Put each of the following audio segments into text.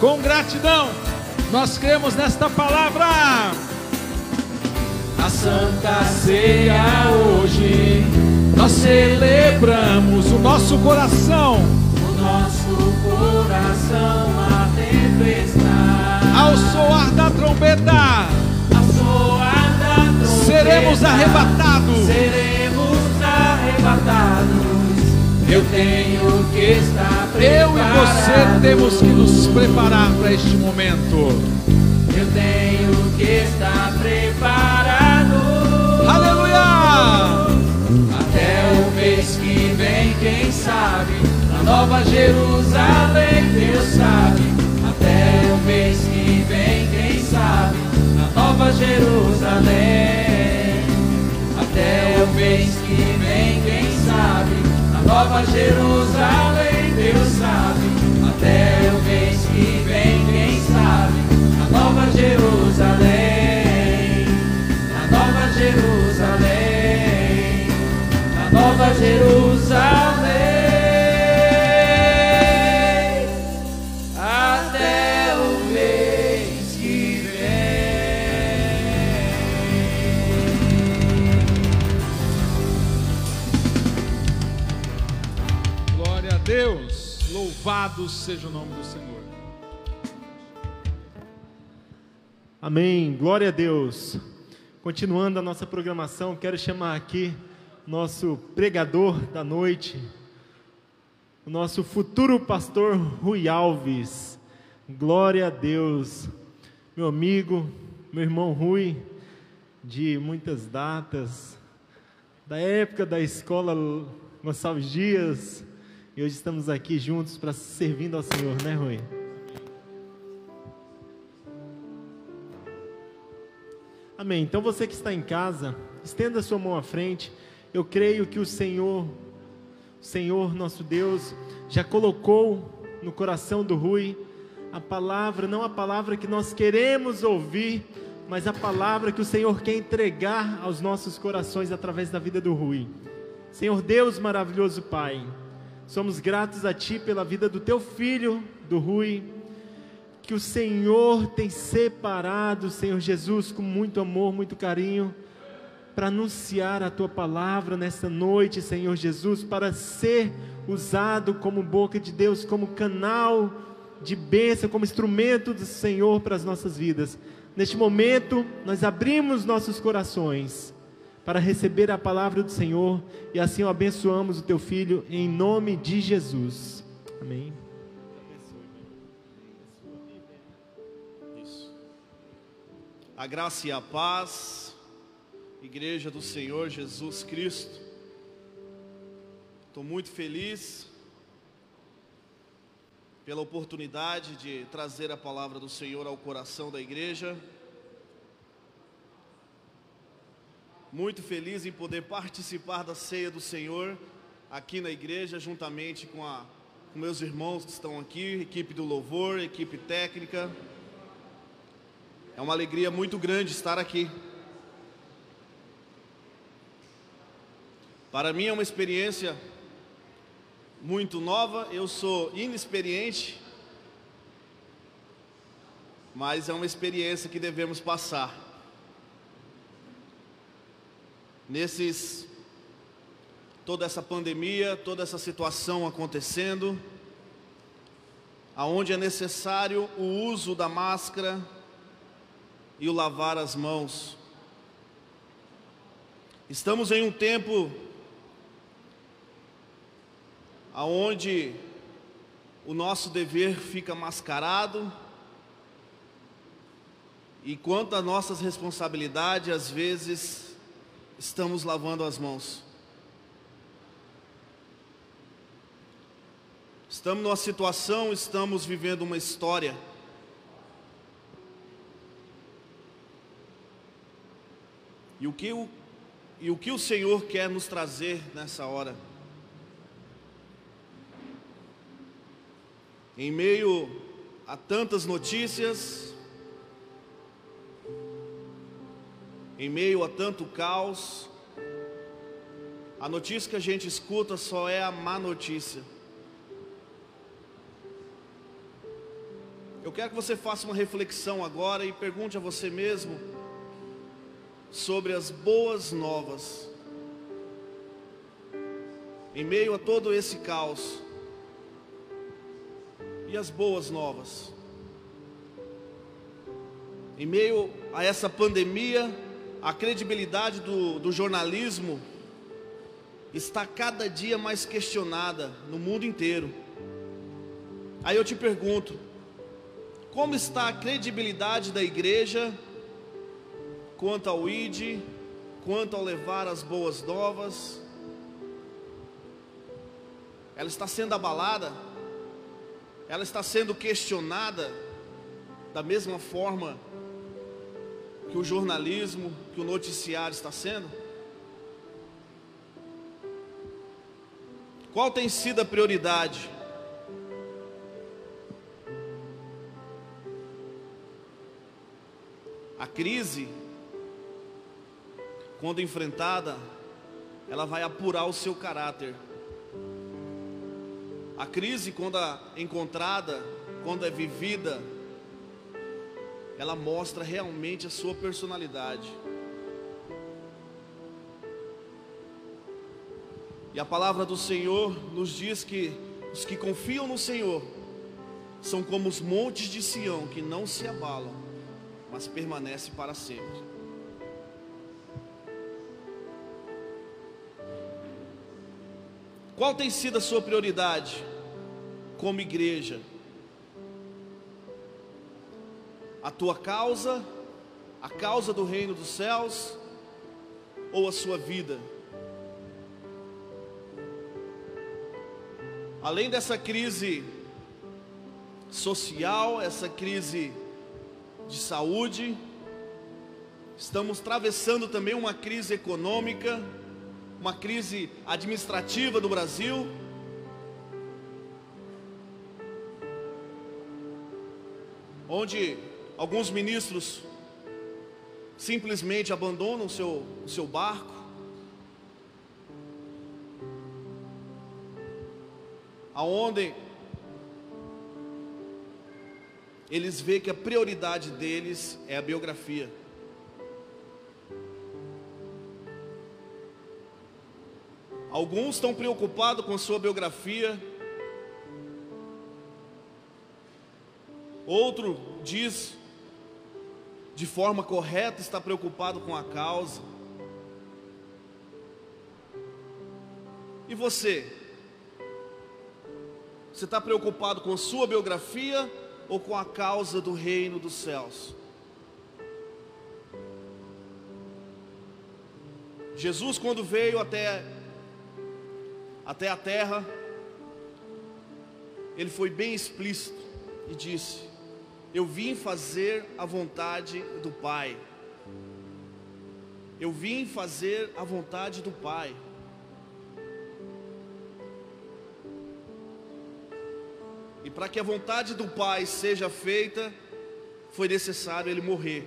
com gratidão, nós cremos nesta palavra. A Santa Ceia hoje, nós celebramos o nosso coração, o nosso coração a tempestade. Ao soar da trombeta, ao soar da trombeta, seremos arrebatados. Seremos arrebatados. Eu tenho que estar preparado. Eu e você temos que nos preparar para este momento. Eu tenho que estar preparado. Aleluia! Até o mês que vem, quem sabe? Na Nova Jerusalém, Deus sabe. Até o mês que vem, quem sabe? Na Nova Jerusalém. Até o mês que vem, quem sabe? Nova Jerusalém, Deus sabe. Até o mês que vem, quem sabe? A Nova Jerusalém, a Nova Jerusalém, a Nova Jerusalém. Louvado seja o nome do Senhor. Amém, glória a Deus. Continuando a nossa programação, quero chamar aqui nosso pregador da noite, o nosso futuro pastor Rui Alves. Glória a Deus, meu amigo, meu irmão Rui, de muitas datas, da época da escola Gonçalves Dias, e hoje estamos aqui juntos para servindo ao Senhor, né, Rui? Amém. Então você que está em casa, estenda sua mão à frente. Eu creio que o Senhor, o Senhor nosso Deus, já colocou no coração do Rui a palavra, não a palavra que nós queremos ouvir, mas a palavra que o Senhor quer entregar aos nossos corações através da vida do Rui. Senhor Deus maravilhoso Pai, somos gratos a Ti pela vida do Teu filho, do Rui, que o Senhor tem separado, Senhor Jesus, com muito amor, muito carinho, para anunciar a tua palavra nesta noite, Senhor Jesus, para ser usado como boca de Deus, como canal de bênção, como instrumento do Senhor para as nossas vidas. Neste momento, nós abrimos nossos corações para receber a palavra do Senhor e assim o abençoamos o teu filho em nome de Jesus. Amém. A graça e a paz, Igreja do Senhor Jesus Cristo. Estou muito feliz pela oportunidade de trazer a palavra do Senhor ao coração da igreja. Muito feliz em poder participar da ceia do Senhor aqui na igreja, juntamente com, a, com meus irmãos que estão aqui, equipe do louvor, equipe técnica. É uma alegria muito grande estar aqui. Para mim é uma experiência muito nova, eu sou inexperiente, mas é uma experiência que devemos passar. Nesses toda essa pandemia, toda essa situação acontecendo, aonde é necessário o uso da máscara, e o lavar as mãos. Estamos em um tempo aonde o nosso dever fica mascarado e quanto às nossas responsabilidades, às vezes estamos lavando as mãos. Estamos numa situação, estamos vivendo uma história E o que o, e o, que o Senhor quer nos trazer nessa hora? Em meio a tantas notícias, em meio a tanto caos, a notícia que a gente escuta só é a má notícia. Eu quero que você faça uma reflexão agora e pergunte a você mesmo sobre as boas novas. Em meio a todo esse caos, e as boas novas. Em meio a essa pandemia, a credibilidade do, do jornalismo está cada dia mais questionada no mundo inteiro. Aí eu te pergunto: como está a credibilidade da igreja quanto ao ID, quanto ao levar as boas novas? Ela está sendo abalada? Ela está sendo questionada da mesma forma que o jornalismo, que o noticiário está sendo? Qual tem sido a prioridade? A crise, quando enfrentada, ela vai apurar o seu caráter. A crise, quando encontrada, quando é vivida, ela mostra realmente a sua personalidade. E a palavra do Senhor nos diz que os que confiam no Senhor são como os montes de Sião que não se abalam, mas permanecem para sempre. Qual tem sido a sua prioridade como igreja? A tua causa, a causa do reino dos céus ou a sua vida? Além dessa crise social, essa crise de saúde, estamos atravessando também uma crise econômica, uma crise administrativa do Brasil. Onde Alguns ministros simplesmente abandonam o seu, o seu barco. Aonde eles veem que a prioridade deles é a biografia. Alguns estão preocupados com sua biografia. Outro diz de forma correta, está preocupado com a causa. E você? Você está preocupado com a sua biografia ou com a causa do reino dos céus? Jesus, quando veio até, até a terra, ele foi bem explícito e disse: eu vim fazer a vontade do Pai. Eu vim fazer a vontade do Pai. E para que a vontade do Pai seja feita, foi necessário ele morrer.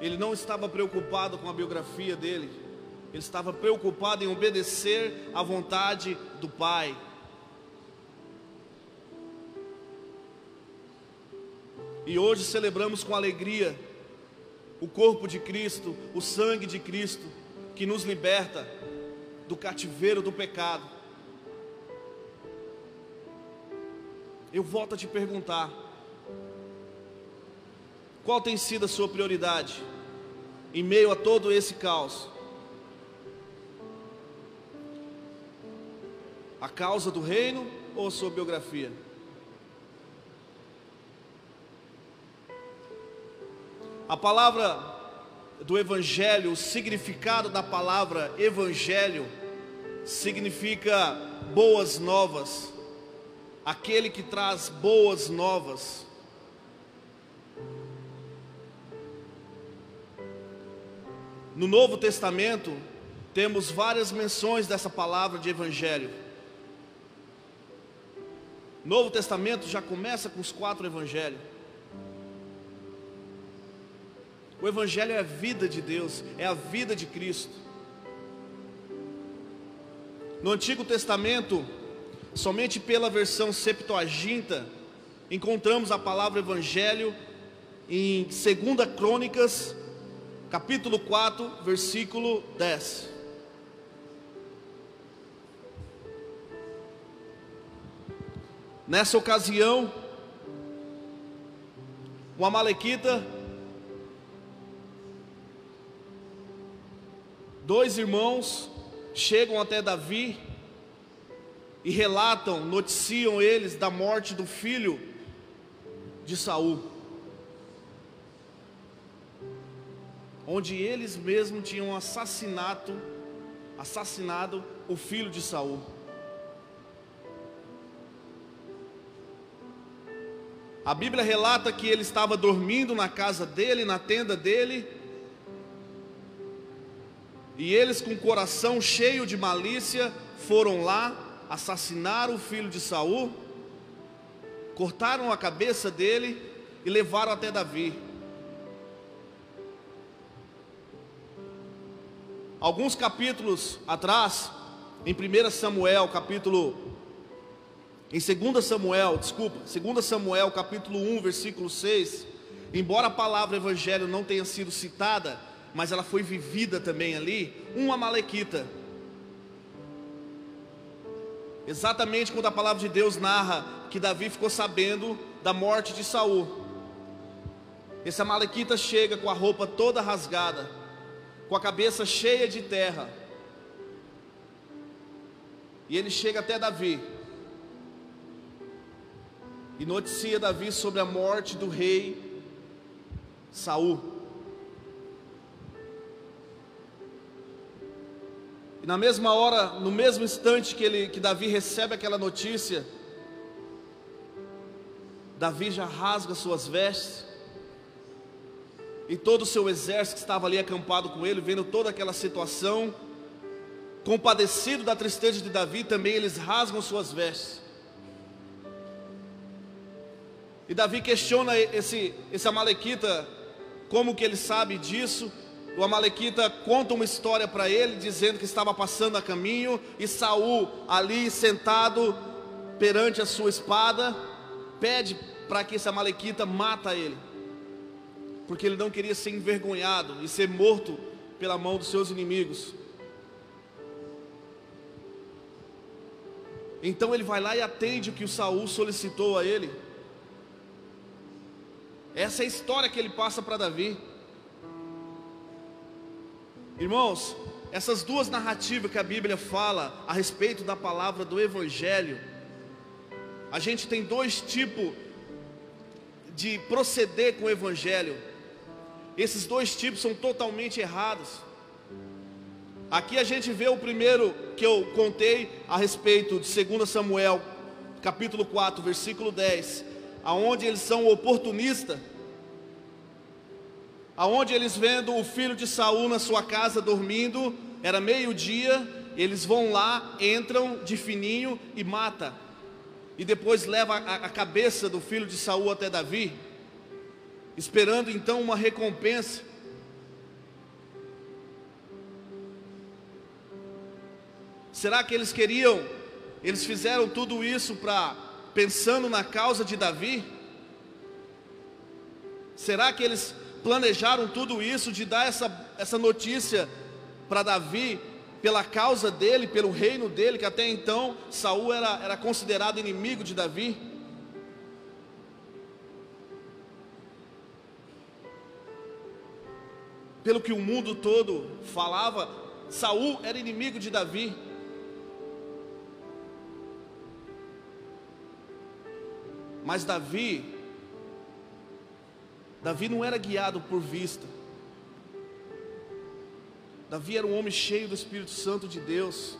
Ele não estava preocupado com a biografia dele, ele estava preocupado em obedecer à vontade do Pai. E hoje celebramos com alegria o corpo de Cristo, o sangue de Cristo, que nos liberta do cativeiro do pecado. Eu volto a te perguntar: qual tem sido a sua prioridade em meio a todo esse caos? A causa do reino ou a sua biografia? A palavra do Evangelho, o significado da palavra Evangelho, significa boas novas, aquele que traz boas novas. No Novo Testamento, temos várias menções dessa palavra de Evangelho. Novo Testamento já começa com os quatro Evangelhos. O Evangelho é a vida de Deus, é a vida de Cristo. No Antigo Testamento, somente pela versão Septuaginta, encontramos a palavra evangelho em 2 Crônicas, capítulo 4, versículo 10. Nessa ocasião, o Amalequita, dois irmãos chegam até Davi e relatam, noticiam eles da morte do filho de Saul. Onde eles mesmos tinham assassinato, assassinado o filho de Saul. A Bíblia relata que ele estava dormindo na casa dele, na tenda dele, e eles, com o coração cheio de malícia, foram lá, assassinaram o filho de Saul, cortaram a cabeça dele e levaram até Davi. Alguns capítulos atrás, em 1 Samuel, capítulo em 2 Samuel, desculpa, 2 Samuel capítulo 1, versículo 6, embora a palavra evangelho não tenha sido citada, mas ela foi vivida também ali, um amalequita. Exatamente quando a palavra de Deus narra que Davi ficou sabendo da morte de Saul. Esse amalequita chega com a roupa toda rasgada, com a cabeça cheia de terra. E ele chega até Davi e noticia Davi sobre a morte do rei Saul. E na mesma hora, no mesmo instante que, ele, que Davi recebe aquela notícia, Davi já rasga suas vestes, e todo o seu exército que estava ali acampado com ele, vendo toda aquela situação, compadecido da tristeza de Davi, também eles rasgam suas vestes. E Davi questiona esse, esse Amalequita, como que ele sabe disso. O Amalequita conta uma história para ele, dizendo que estava passando a caminho, e Saul, ali sentado perante a sua espada, pede para que esse Amalequita mata ele, porque ele não queria ser envergonhado e ser morto pela mão dos seus inimigos. Então ele vai lá e atende o que o Saul solicitou a ele. Essa é a história que ele passa para Davi. Irmãos, essas duas narrativas que a Bíblia fala a respeito da palavra do Evangelho, a gente tem dois tipos de proceder com o Evangelho. Esses dois tipos são totalmente errados. Aqui a gente vê o primeiro que eu contei a respeito de 2 Samuel, capítulo 4, versículo 10 aonde eles são oportunistas, aonde eles vendo o filho de Saul na sua casa dormindo, era meio-dia, eles vão lá, entram de fininho e mata. E depois leva a, a cabeça do filho de Saul até Davi, esperando então uma recompensa. Será que eles queriam? Eles fizeram tudo isso para pensando na causa de Davi? Será que eles planejaram tudo isso de dar essa, essa notícia para Davi pela causa dele, pelo reino dele, que até então Saul era, era considerado inimigo de Davi? Pelo que o mundo todo falava, Saul era inimigo de Davi. Mas Davi, Davi não era guiado por vista. Davi era um homem cheio do Espírito Santo de Deus.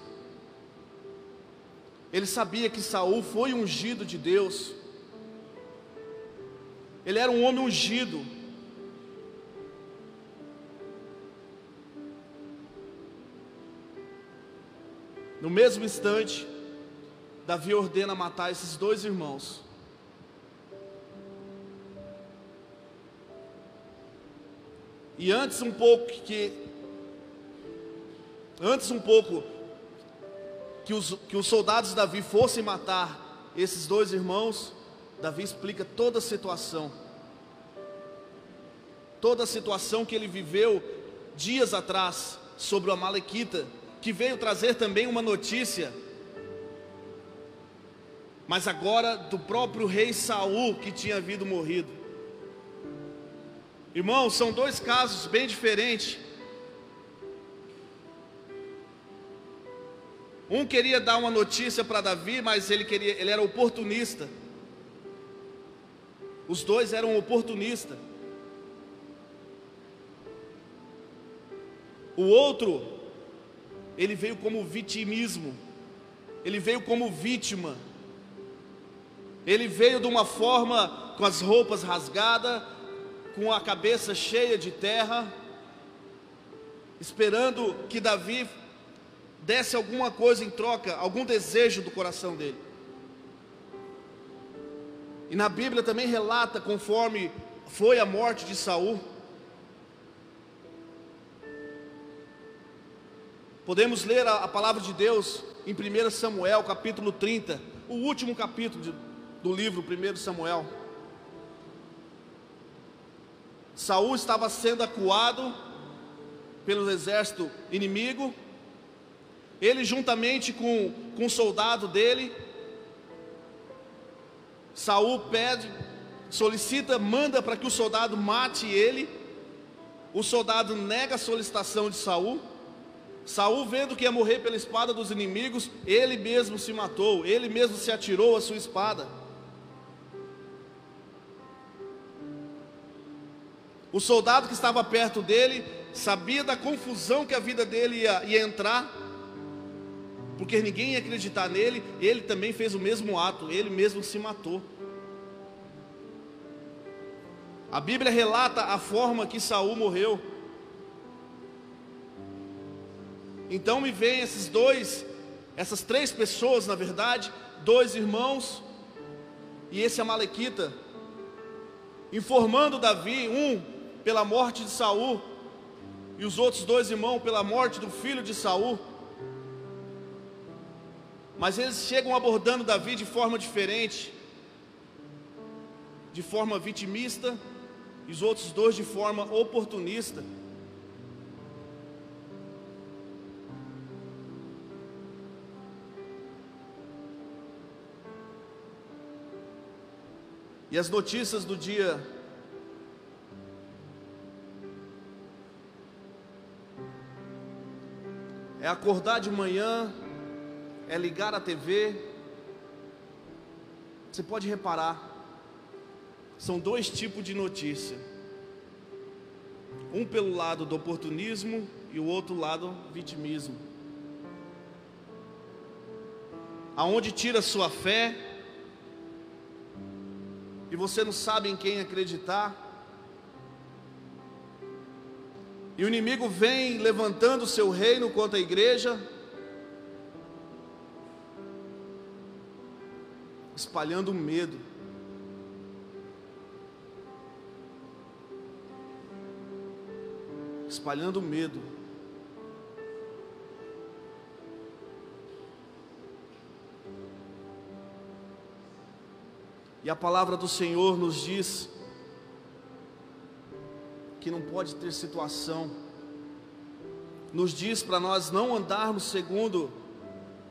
Ele sabia que Saul foi ungido de Deus. Ele era um homem ungido. No mesmo instante, Davi ordena matar esses dois irmãos. E antes um pouco que antes um pouco que os, que os soldados de Davi fossem matar esses dois irmãos, Davi explica toda a situação. Toda a situação que ele viveu dias atrás sobre o Amalequita, que veio trazer também uma notícia, mas agora do próprio rei Saul que tinha havido morrido. Irmãos, são dois casos bem diferentes. Um queria dar uma notícia para Davi, mas ele queria, ele era oportunista. Os dois eram oportunistas. O outro, ele veio como vitimismo. Ele veio como vítima. Ele veio de uma forma com as roupas rasgadas, com a cabeça cheia de terra, esperando que Davi desse alguma coisa em troca, algum desejo do coração dele. E na Bíblia também relata conforme foi a morte de Saul. Podemos ler a, a palavra de Deus em 1 Samuel, capítulo 30, o último capítulo de, do livro 1 Samuel. Saul estava sendo acuado pelo exército inimigo, ele juntamente com, com o soldado dele, Saul pede, solicita, manda para que o soldado mate ele. O soldado nega a solicitação de Saul. Saul, vendo que ia morrer pela espada dos inimigos, ele mesmo se matou, ele mesmo se atirou a sua espada. O soldado que estava perto dele sabia da confusão que a vida dele ia, ia entrar, porque ninguém ia acreditar nele, ele também fez o mesmo ato, ele mesmo se matou. A Bíblia relata a forma que Saul morreu. Então me vem esses dois, essas três pessoas, na verdade, dois irmãos e esse amalequita, informando Davi, um pela morte de Saul e os outros dois irmãos pela morte do filho de Saul. Mas eles chegam abordando Davi de forma diferente, de forma vitimista, e os outros dois de forma oportunista. E as notícias do dia é acordar de manhã é ligar a TV. Você pode reparar, são dois tipos de notícia. Um pelo lado do oportunismo e o outro lado vitimismo. Aonde tira sua fé e você não sabe em quem acreditar. E o inimigo vem levantando o seu reino contra a igreja, espalhando medo. Espalhando medo. E a palavra do Senhor nos diz que não pode ter situação, nos diz para nós não andarmos segundo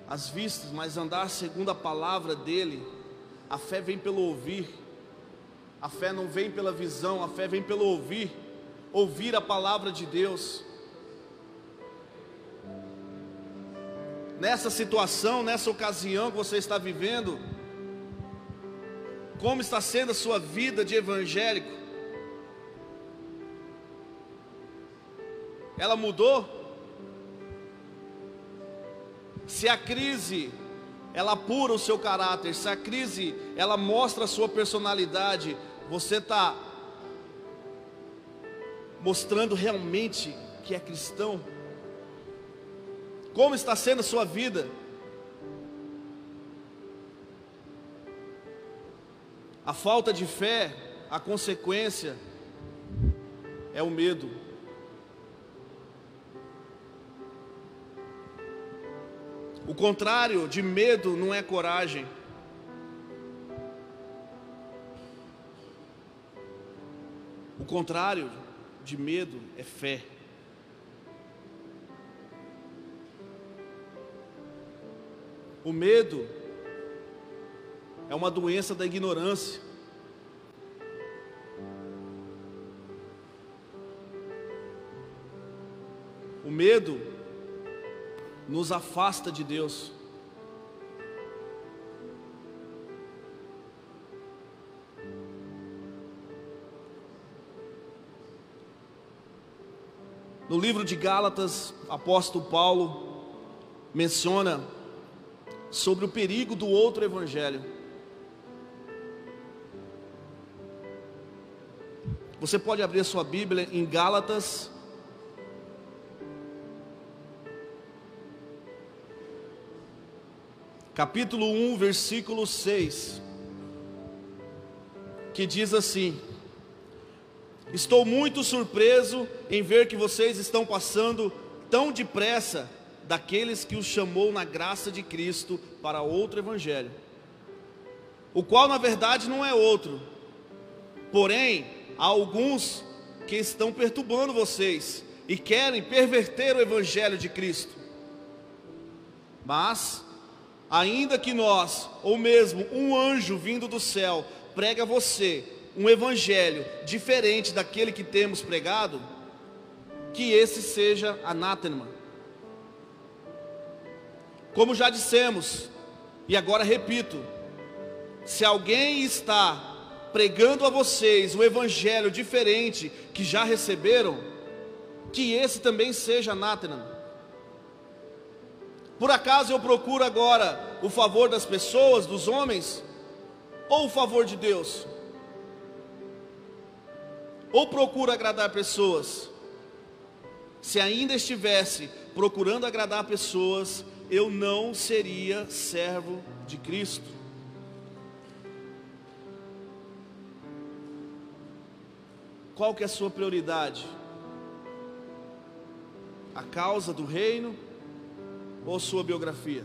as vistas, mas andar segundo a palavra dEle. A fé vem pelo ouvir. A fé não vem pela visão, a fé vem pelo ouvir. Ouvir a palavra de Deus. Nessa situação, nessa ocasião que você está vivendo, como está sendo a sua vida de evangélico? Ela mudou? Se a crise ela apura o seu caráter, se a crise ela mostra a sua personalidade, você está mostrando realmente que é cristão? Como está sendo a sua vida? A falta de fé, a consequência é o medo. O contrário de medo não é coragem. O contrário de medo é fé. O medo é uma doença da ignorância. O medo nos afasta de Deus. No livro de Gálatas, apóstolo Paulo menciona sobre o perigo do outro evangelho. Você pode abrir sua Bíblia em Gálatas, capítulo 1, versículo 6, que diz assim: Estou muito surpreso em ver que vocês estão passando tão depressa daqueles que os chamou na graça de Cristo para outro evangelho, o qual na verdade não é outro. Porém, há alguns que estão perturbando vocês e querem perverter o evangelho de Cristo. Mas, ainda que nós, ou mesmo um anjo vindo do céu, prega a você um evangelho diferente daquele que temos pregado, que esse seja anátema como já dissemos, e agora repito: se alguém está pregando a vocês o evangelho diferente que já receberam, que esse também seja anátema. Por acaso eu procuro agora o favor das pessoas, dos homens, ou o favor de Deus? Ou procuro agradar pessoas? Se ainda estivesse procurando agradar pessoas, eu não seria servo de Cristo. Qual que é a sua prioridade? A causa do reino ou sua biografia?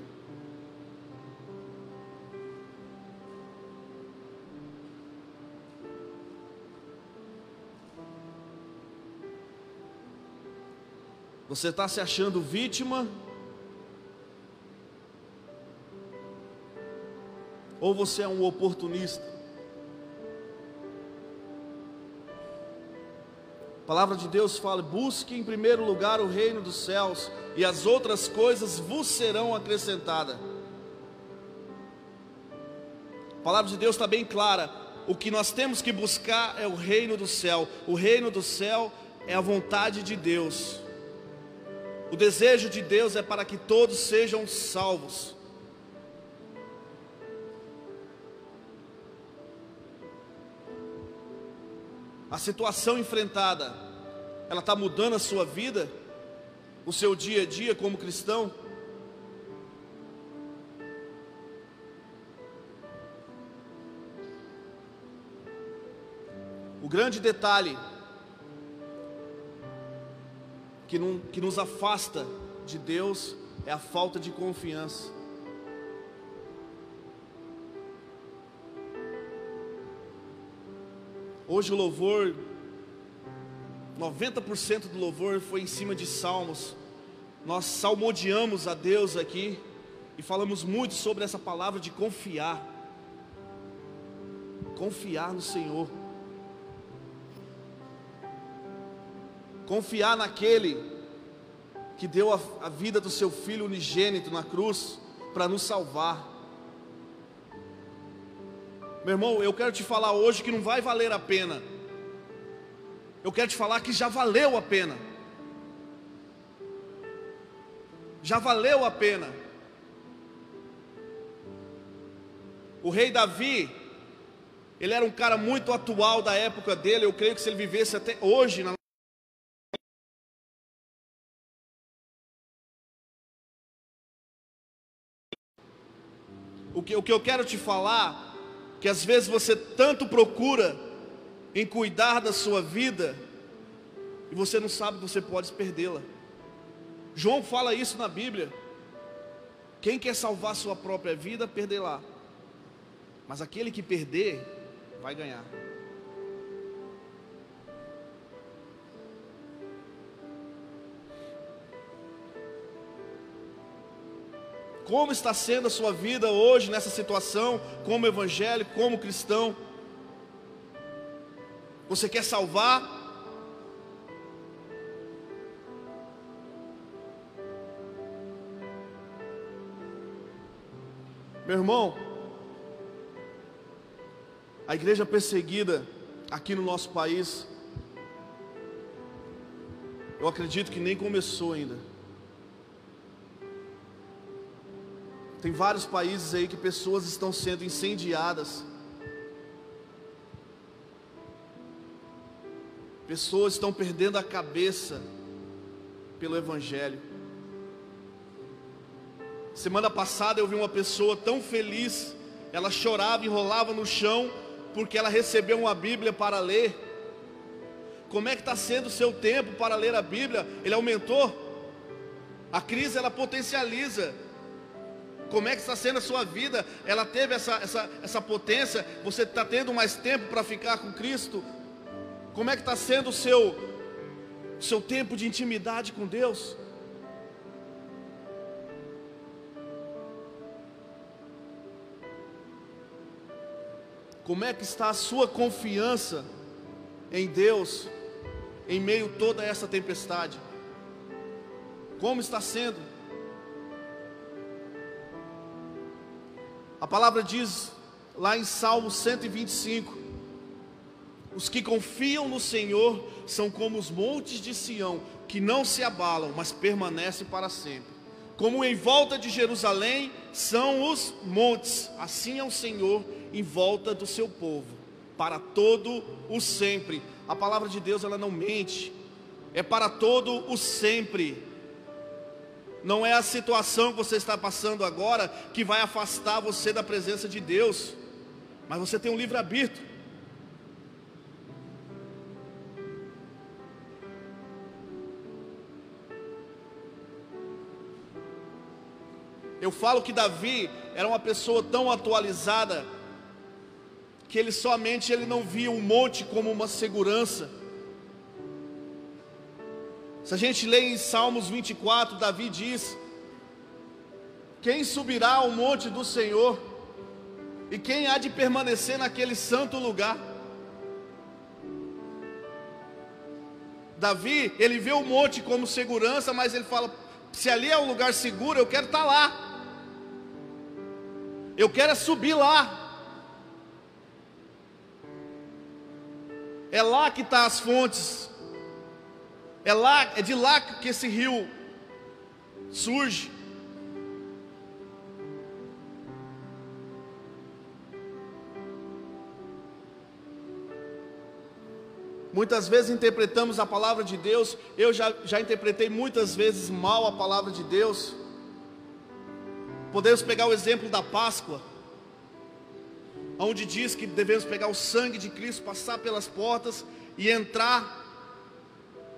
Você está se achando vítima Ou você é um oportunista? A palavra de Deus fala: busque em primeiro lugar o reino dos céus, e as outras coisas vos serão acrescentadas. A palavra de Deus está bem clara: o que nós temos que buscar é o reino do céu, o reino do céu é a vontade de Deus, o desejo de Deus é para que todos sejam salvos. a situação enfrentada, ela está mudando a sua vida, o seu dia a dia como cristão? O grande detalhe que, não, que nos afasta de Deus é a falta de confiança. Hoje o louvor, 90% do louvor foi em cima de salmos. Nós salmodiamos a Deus aqui e falamos muito sobre essa palavra de confiar. Confiar no Senhor. Confiar naquele que deu a, a vida do seu filho unigênito na cruz para nos salvar. Meu irmão, eu quero te falar hoje que não vai valer a pena. Eu quero te falar que já valeu a pena. Já valeu a pena. O rei Davi, ele era um cara muito atual da época dele. Eu creio que se ele vivesse até hoje na O que, o que eu quero te falar que às vezes você tanto procura em cuidar da sua vida e você não sabe que você pode perdê-la. João fala isso na Bíblia, Quem quer salvar sua própria vida, perderá. Mas aquele que perder, vai ganhar. Como está sendo a sua vida hoje nessa situação, como evangélico, como cristão? Você quer salvar? Meu irmão, a igreja perseguida aqui no nosso país, eu acredito que nem começou ainda. Tem vários países aí que pessoas estão sendo incendiadas. Pessoas estão perdendo a cabeça pelo Evangelho. Semana passada eu vi uma pessoa tão feliz, ela chorava e rolava no chão, porque ela recebeu uma Bíblia para ler. Como é que está sendo o seu tempo para ler a Bíblia? Ele aumentou? A crise ela potencializa como é que está sendo a sua vida? Ela teve essa, essa, essa potência? Você está tendo mais tempo para ficar com Cristo? Como é que está sendo o seu, seu tempo de intimidade com Deus? Como é que está a sua confiança em Deus em meio a toda essa tempestade? Como está sendo? A palavra diz lá em Salmo 125: Os que confiam no Senhor são como os montes de Sião, que não se abalam, mas permanecem para sempre. Como em volta de Jerusalém são os montes, assim é o Senhor em volta do seu povo, para todo o sempre. A palavra de Deus ela não mente, é para todo o sempre não é a situação que você está passando agora que vai afastar você da presença de Deus, mas você tem um livre-arbítrio. Eu falo que Davi era uma pessoa tão atualizada que ele somente ele não via um monte como uma segurança. Se a gente lê em Salmos 24, Davi diz: Quem subirá ao monte do Senhor? E quem há de permanecer naquele santo lugar? Davi, ele vê o monte como segurança, mas ele fala: se ali é um lugar seguro, eu quero estar lá. Eu quero é subir lá. É lá que estão tá as fontes é lá, é de lá que esse rio surge. Muitas vezes interpretamos a palavra de Deus, eu já, já interpretei muitas vezes mal a palavra de Deus. Podemos pegar o exemplo da Páscoa, onde diz que devemos pegar o sangue de Cristo, passar pelas portas e entrar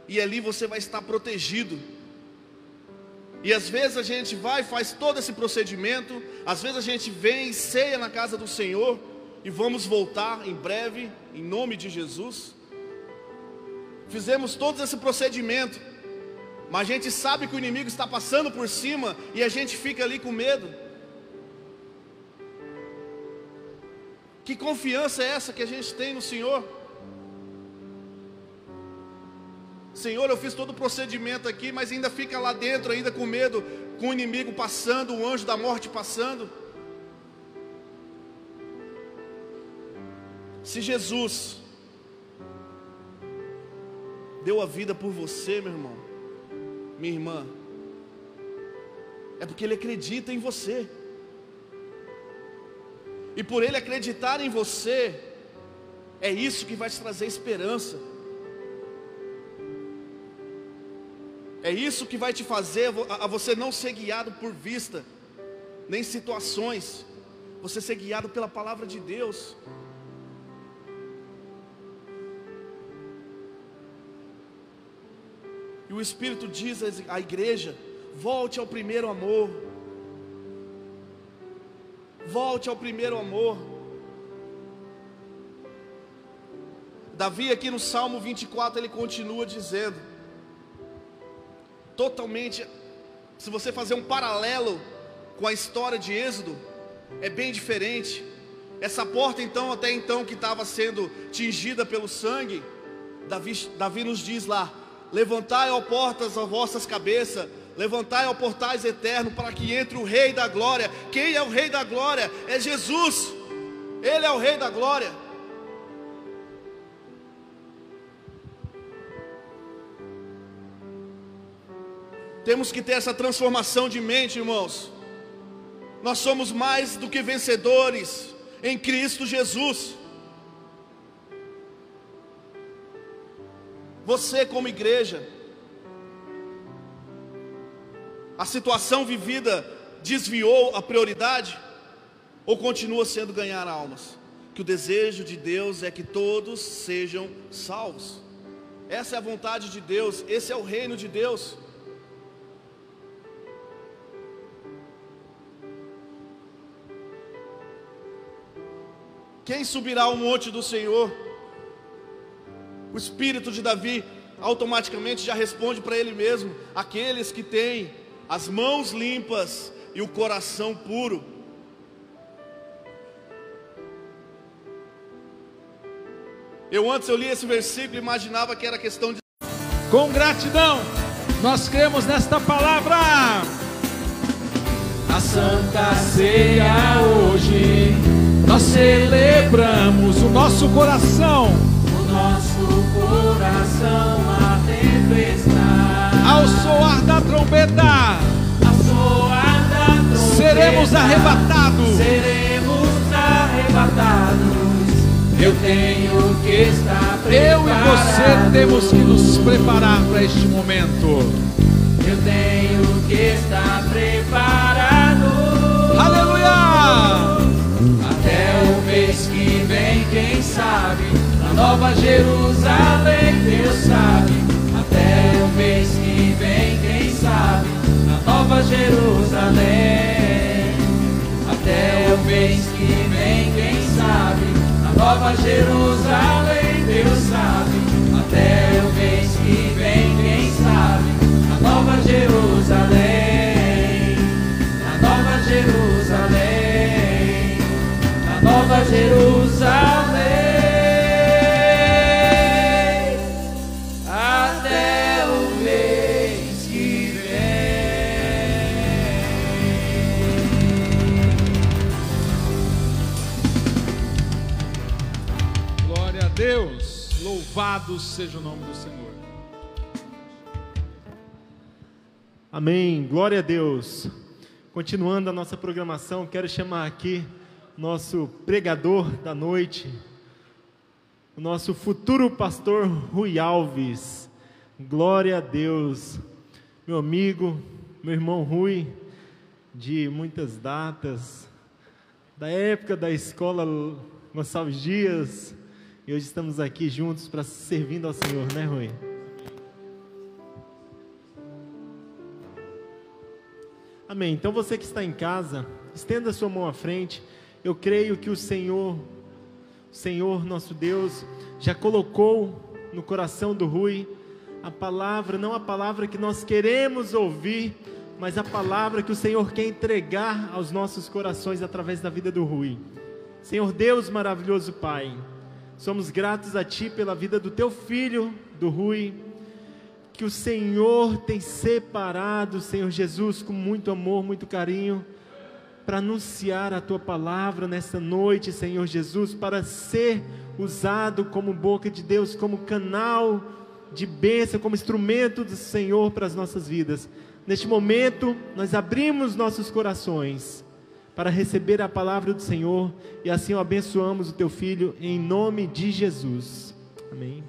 e ali você vai estar protegido. E às vezes a gente vai, faz todo esse procedimento, às vezes a gente vem e ceia na casa do Senhor, e vamos voltar em breve, em nome de Jesus. Fizemos todo esse procedimento, mas a gente sabe que o inimigo está passando por cima e a gente fica ali com medo. Que confiança é essa que a gente tem no Senhor? Senhor, eu fiz todo o procedimento aqui, mas ainda fica lá dentro, ainda com medo, com o inimigo passando, o anjo da morte passando. Se Jesus deu a vida por você, meu irmão, minha irmã, é porque Ele acredita em você. E por Ele acreditar em você, é isso que vai te trazer esperança. É isso que vai te fazer a você não ser guiado por vista, nem situações, você ser guiado pela palavra de Deus. E o Espírito diz à igreja: volte ao primeiro amor. Volte ao primeiro amor. Davi, aqui no Salmo 24, ele continua dizendo, totalmente, se você fazer um paralelo com a história de Êxodo, é bem diferente. Essa porta, então, até então que estava sendo tingida pelo sangue, Davi, Davi nos diz lá: Levantai, ó portas, as vossas cabeças, levantai, ó portais eternos, para que entre o Rei da Glória. Quem é o Rei da Glória? É Jesus, Ele é o Rei da Glória. Temos que ter essa transformação de mente, irmãos. Nós somos mais do que vencedores em Cristo Jesus. Você, como igreja, a situação vivida desviou a prioridade ou continua sendo ganhar almas? Que o desejo de Deus é que todos sejam salvos. Essa é a vontade de Deus, esse é o reino de Deus. Quem subirá ao monte do Senhor? O espírito de Davi automaticamente já responde para ele mesmo: aqueles que têm as mãos limpas e o coração puro. Eu antes eu li esse versículo e imaginava que era questão de Com gratidão, nós cremos nesta palavra. A Santa Ceia hoje nós celebramos o nosso coração, nosso coração a tempestade. Ao soar da trombeta, Ao soar da trombeta, seremos arrebatados. Seremos arrebatados. Eu tenho que estar preparado. Eu e você temos que nos preparar para este momento. Eu tenho que estar preparado. Aleluia! Até o mês que vem, quem sabe? Nova Jerusalém, Deus sabe. Até o mês que vem, quem sabe? Na Nova Jerusalém. Até o mês que vem, quem sabe? Na Nova Jerusalém, Deus sabe. Até o mês que vem, quem sabe? Na Nova Jerusalém. Louvado seja o nome do Senhor. Amém. Glória a Deus. Continuando a nossa programação, quero chamar aqui nosso pregador da noite, o nosso futuro pastor Rui Alves. Glória a Deus. Meu amigo, meu irmão Rui, de muitas datas, da época da escola Gonçalves Dias, e hoje estamos aqui juntos para servindo ao Senhor, né, Rui? Amém. Então você que está em casa, estenda sua mão à frente. Eu creio que o Senhor, o Senhor nosso Deus, já colocou no coração do Rui a palavra, não a palavra que nós queremos ouvir, mas a palavra que o Senhor quer entregar aos nossos corações através da vida do Rui. Senhor Deus maravilhoso Pai, somos gratos a Ti pela vida do Teu filho, do Rui que o Senhor tem separado, Senhor Jesus, com muito amor, muito carinho, para anunciar a tua palavra nessa noite, Senhor Jesus, para ser usado como boca de Deus, como canal de bênção, como instrumento do Senhor para as nossas vidas. Neste momento, nós abrimos nossos corações para receber a palavra do Senhor e assim o abençoamos o teu filho em nome de Jesus. Amém.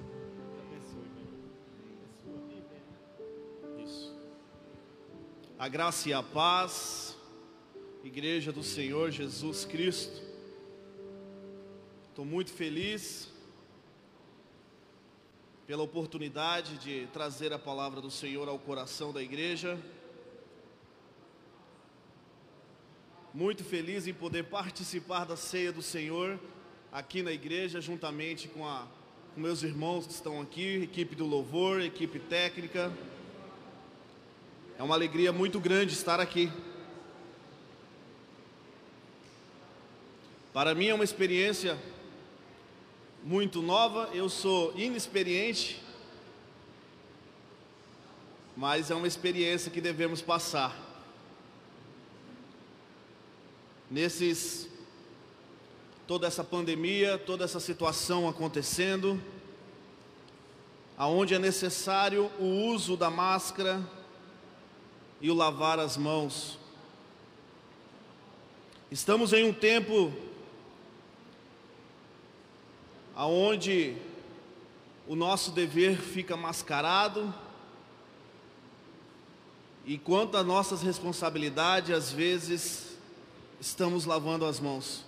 A graça e a paz, Igreja do Senhor Jesus Cristo. Estou muito feliz pela oportunidade de trazer a palavra do Senhor ao coração da igreja. Muito feliz em poder participar da ceia do Senhor aqui na igreja, juntamente com, a, com meus irmãos que estão aqui, equipe do louvor, equipe técnica. É uma alegria muito grande estar aqui. Para mim é uma experiência muito nova, eu sou inexperiente, mas é uma experiência que devemos passar. Nesses toda essa pandemia, toda essa situação acontecendo, aonde é necessário o uso da máscara e o lavar as mãos. Estamos em um tempo aonde o nosso dever fica mascarado e quanto às nossas responsabilidades, às vezes estamos lavando as mãos.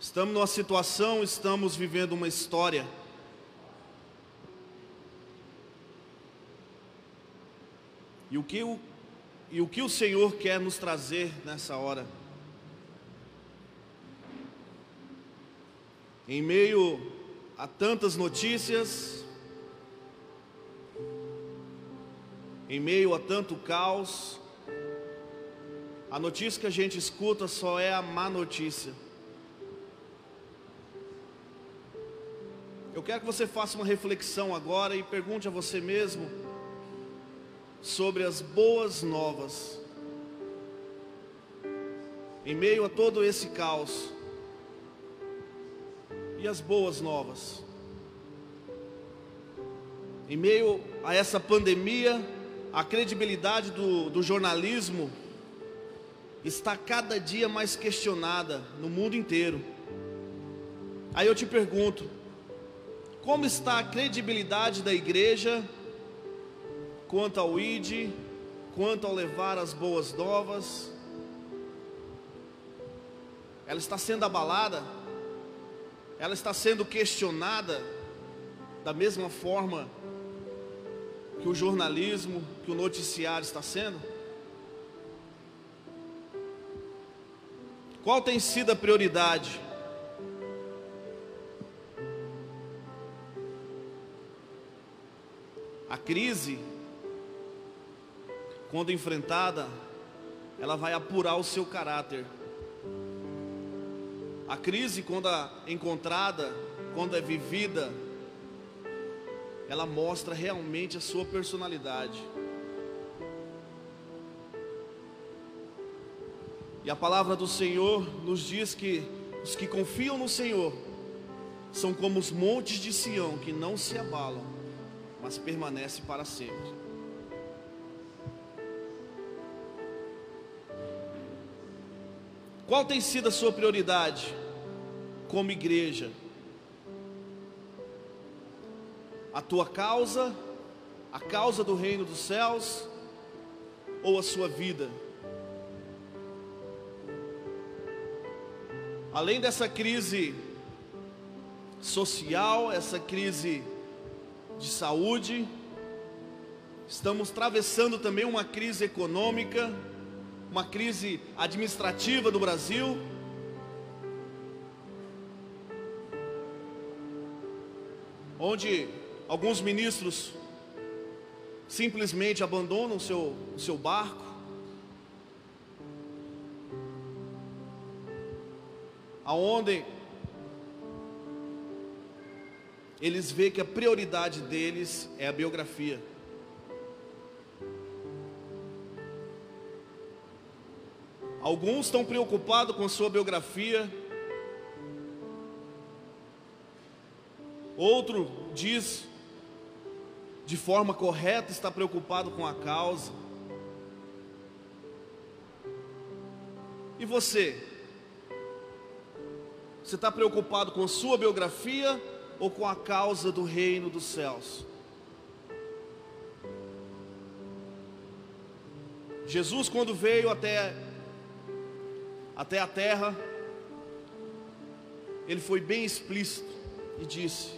Estamos numa situação, estamos vivendo uma história. E o que o, e o, que o Senhor quer nos trazer nessa hora? Em meio a tantas notícias, em meio a tanto caos, a notícia que a gente escuta só é a má notícia. Eu quero que você faça uma reflexão agora e pergunte a você mesmo sobre as boas novas. Em meio a todo esse caos, e as boas novas. Em meio a essa pandemia, a credibilidade do, do jornalismo está cada dia mais questionada no mundo inteiro. Aí eu te pergunto: como está a credibilidade da igreja quanto ao ID, quanto ao levar as boas novas? Ela está sendo abalada? ela está sendo questionada da mesma forma que o jornalismo, que o noticiário está sendo? Qual tem sido a prioridade? A crise, quando enfrentada, ela vai apurar o seu caráter. A crise, quando encontrada, quando é vivida, ela mostra realmente a sua personalidade. E a palavra do Senhor nos diz que os que confiam no Senhor são como os montes de Sião que não se abalam, mas permanecem para sempre. Qual tem sido a sua prioridade como igreja? A tua causa, a causa do reino dos céus ou a sua vida? Além dessa crise social, essa crise de saúde, estamos atravessando também uma crise econômica uma crise administrativa do Brasil. Onde alguns ministros simplesmente abandonam o seu, o seu barco. Aonde eles veem que a prioridade deles é a biografia. Alguns estão preocupados com sua biografia. Outro diz de forma correta está preocupado com a causa. E você? Você está preocupado com sua biografia ou com a causa do reino dos céus? Jesus, quando veio até até a terra, ele foi bem explícito e disse: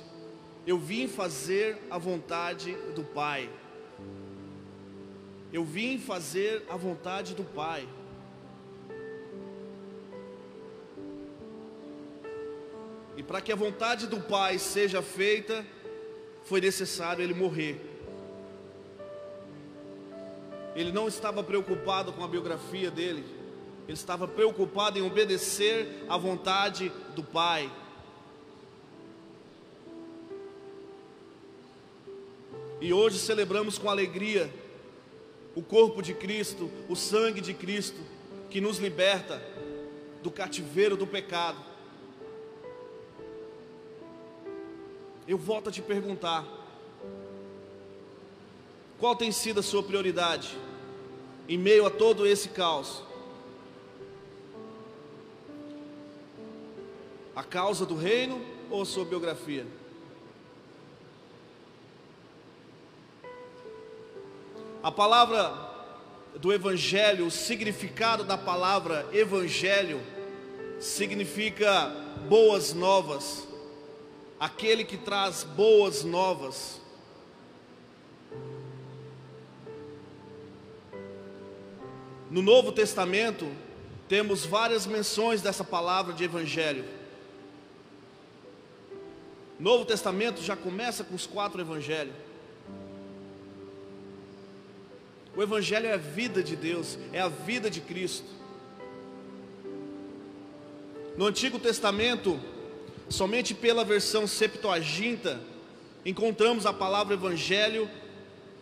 Eu vim fazer a vontade do Pai. Eu vim fazer a vontade do Pai. E para que a vontade do Pai seja feita, foi necessário ele morrer. Ele não estava preocupado com a biografia dele, ele estava preocupado em obedecer à vontade do Pai. E hoje celebramos com alegria o corpo de Cristo, o sangue de Cristo, que nos liberta do cativeiro do pecado. Eu volto a te perguntar: qual tem sido a sua prioridade em meio a todo esse caos? A causa do reino ou a sua biografia? A palavra do Evangelho, o significado da palavra Evangelho, significa boas novas, aquele que traz boas novas. No Novo Testamento, temos várias menções dessa palavra de Evangelho. Novo Testamento já começa com os quatro Evangelhos. O Evangelho é a vida de Deus, é a vida de Cristo. No Antigo Testamento, somente pela versão Septuaginta, encontramos a palavra Evangelho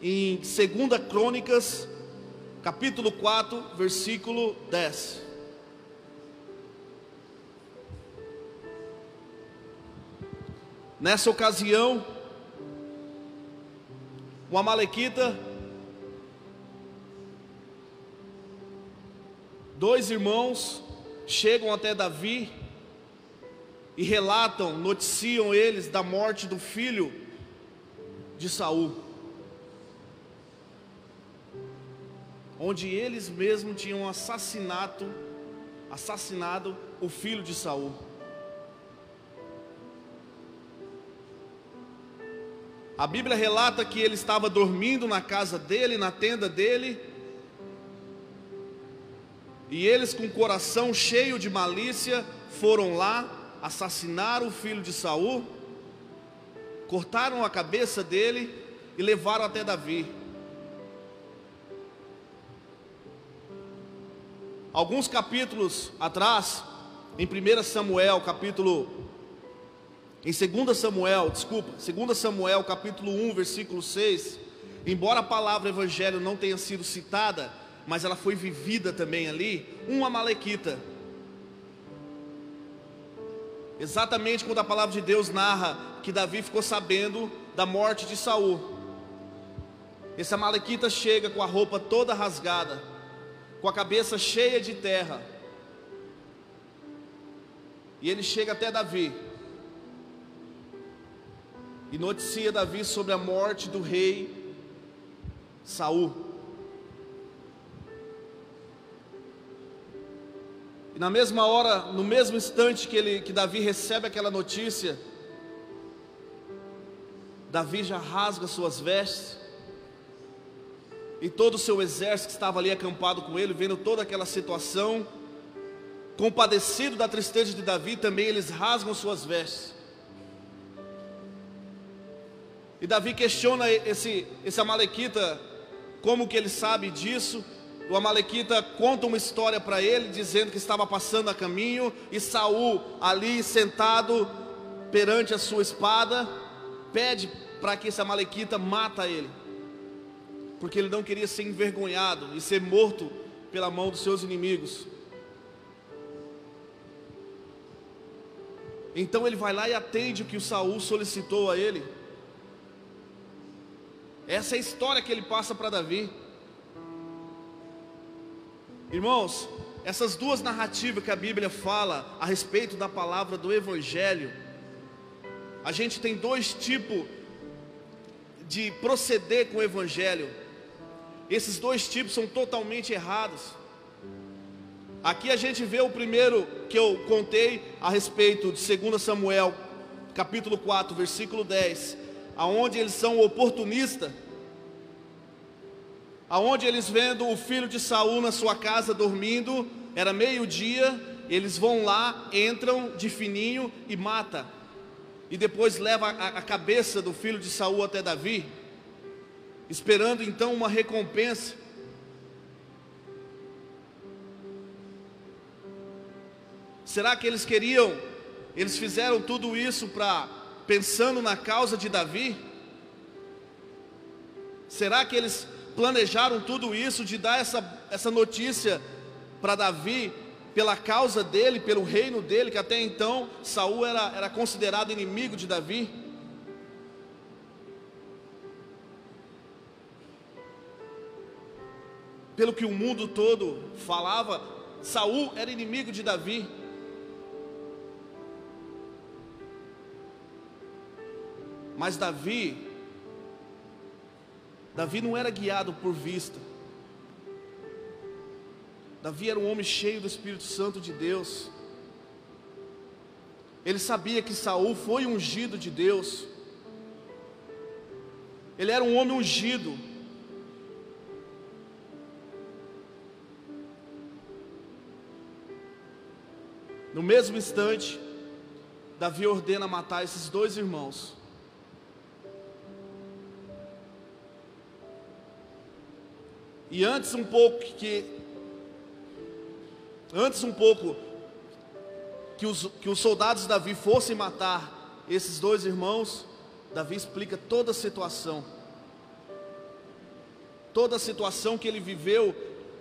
em 2 Crônicas, capítulo 4, versículo 10. Nessa ocasião, o Amalequita dois irmãos chegam até Davi e relatam, noticiam eles da morte do filho de Saul. Onde eles mesmos tinham assassinato, assassinado o filho de Saul. A Bíblia relata que ele estava dormindo na casa dele, na tenda dele, e eles, com o coração cheio de malícia, foram lá, assassinaram o filho de Saul, cortaram a cabeça dele e levaram até Davi. Alguns capítulos atrás, em 1 Samuel, capítulo em 2 Samuel, desculpa, 2 Samuel, capítulo 1, versículo 6, embora a palavra evangelho não tenha sido citada, mas ela foi vivida também ali, um Amalequita. Exatamente quando a palavra de Deus narra que Davi ficou sabendo da morte de Saul. Esse Amalequita chega com a roupa toda rasgada, com a cabeça cheia de terra. E ele chega até Davi. E noticia Davi sobre a morte do rei Saul. E na mesma hora, no mesmo instante que, ele, que Davi recebe aquela notícia, Davi já rasga suas vestes, e todo o seu exército que estava ali acampado com ele, vendo toda aquela situação, compadecido da tristeza de Davi, também eles rasgam suas vestes. E Davi questiona esse, esse Amalequita, como que ele sabe disso, o Amalequita conta uma história para ele, dizendo que estava passando a caminho e Saul ali sentado perante a sua espada, pede para que esse Amalequita mata ele, porque ele não queria ser envergonhado e ser morto pela mão dos seus inimigos. Então ele vai lá e atende o que o Saul solicitou a ele. Essa é a história que ele passa para Davi. Irmãos, essas duas narrativas que a Bíblia fala a respeito da palavra do Evangelho, a gente tem dois tipos de proceder com o Evangelho. Esses dois tipos são totalmente errados. Aqui a gente vê o primeiro que eu contei a respeito de 2 Samuel, capítulo 4, versículo 10, aonde eles são oportunistas aonde eles vendo o filho de Saul na sua casa dormindo, era meio-dia, eles vão lá, entram de fininho e mata. E depois leva a, a cabeça do filho de Saul até Davi, esperando então uma recompensa. Será que eles queriam? Eles fizeram tudo isso para pensando na causa de Davi? Será que eles planejaram tudo isso de dar essa, essa notícia para Davi pela causa dele, pelo reino dele, que até então Saul era, era considerado inimigo de Davi? Pelo que o mundo todo falava, Saul era inimigo de Davi. Mas Davi, Davi não era guiado por vista. Davi era um homem cheio do Espírito Santo de Deus. Ele sabia que Saul foi ungido de Deus. Ele era um homem ungido. No mesmo instante, Davi ordena matar esses dois irmãos. E antes um pouco que antes um pouco que os, que os soldados de Davi fossem matar esses dois irmãos, Davi explica toda a situação. Toda a situação que ele viveu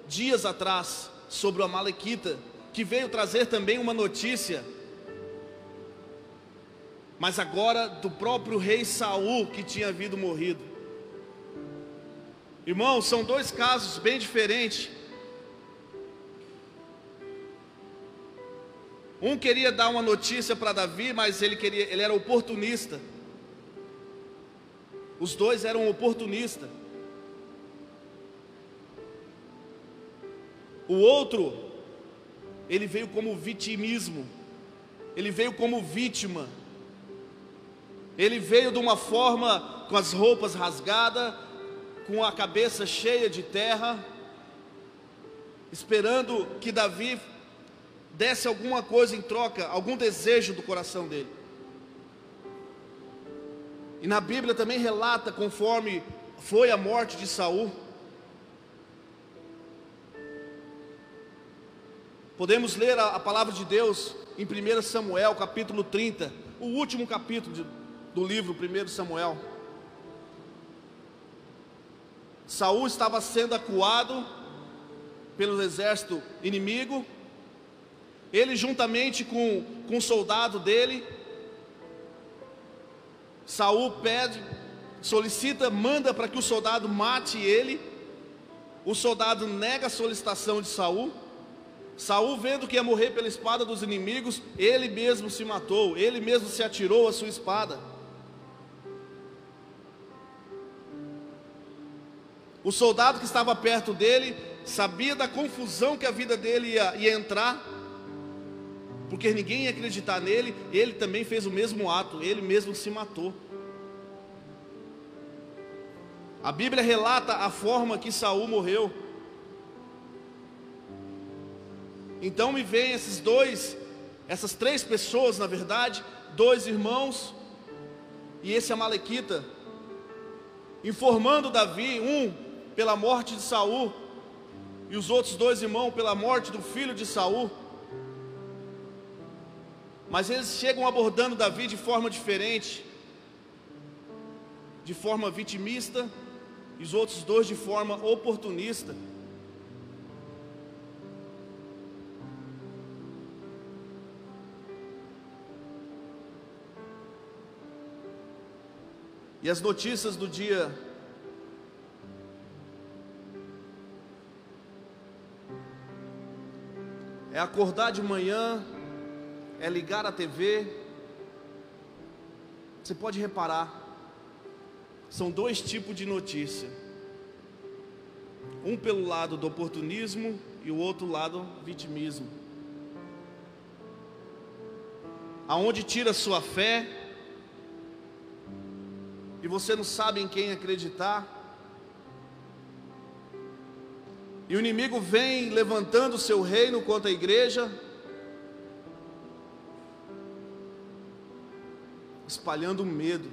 dias atrás sobre o Amalequita, que veio trazer também uma notícia mas agora do próprio rei Saul que tinha havido morrido. Irmãos, são dois casos bem diferentes. Um queria dar uma notícia para Davi, mas ele queria, ele era oportunista. Os dois eram oportunistas. O outro, ele veio como vitimismo. Ele veio como vítima. Ele veio de uma forma com as roupas rasgadas, com a cabeça cheia de terra, esperando que Davi desse alguma coisa em troca, algum desejo do coração dele. E na Bíblia também relata conforme foi a morte de Saul. Podemos ler a, a palavra de Deus em 1 Samuel, capítulo 30, o último capítulo de, do livro 1 Samuel. Saul estava sendo acuado pelo exército inimigo. Ele juntamente com, com o soldado dele, Saul pede, solicita, manda para que o soldado mate ele. O soldado nega a solicitação de Saul. Saul, vendo que ia morrer pela espada dos inimigos, ele mesmo se matou, ele mesmo se atirou a sua espada. O soldado que estava perto dele sabia da confusão que a vida dele ia, ia entrar, porque ninguém ia acreditar nele. Ele também fez o mesmo ato, ele mesmo se matou. A Bíblia relata a forma que Saul morreu. Então me vem esses dois, essas três pessoas, na verdade, dois irmãos e esse amalequita, informando Davi, um pela morte de Saul e os outros dois irmãos pela morte do filho de Saul. Mas eles chegam abordando Davi de forma diferente, de forma vitimista, e os outros dois de forma oportunista. E as notícias do dia é acordar de manhã, é ligar a TV. Você pode reparar, são dois tipos de notícia. Um pelo lado do oportunismo e o outro lado vitimismo. Aonde tira sua fé e você não sabe em quem acreditar. E o inimigo vem levantando seu reino contra a igreja, espalhando medo.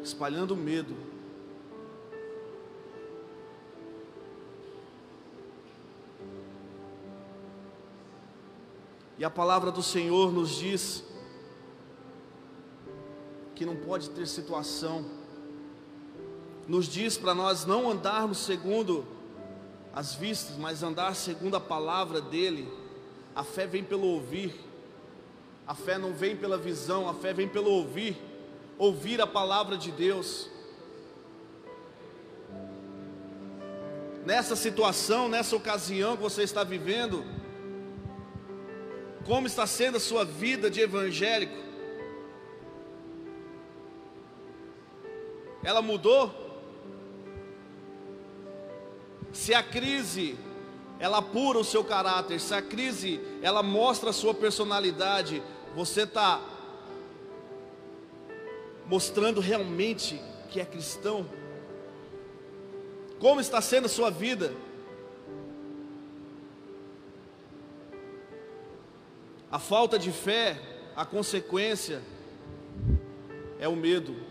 Espalhando medo. E a palavra do Senhor nos diz que não pode ter situação, nos diz para nós não andarmos segundo as vistas, mas andar segundo a palavra dEle. A fé vem pelo ouvir, a fé não vem pela visão, a fé vem pelo ouvir, ouvir a palavra de Deus. Nessa situação, nessa ocasião que você está vivendo, como está sendo a sua vida de evangélico? Ela mudou? Se a crise ela apura o seu caráter, se a crise ela mostra a sua personalidade, você está mostrando realmente que é cristão? Como está sendo a sua vida? A falta de fé, a consequência é o medo.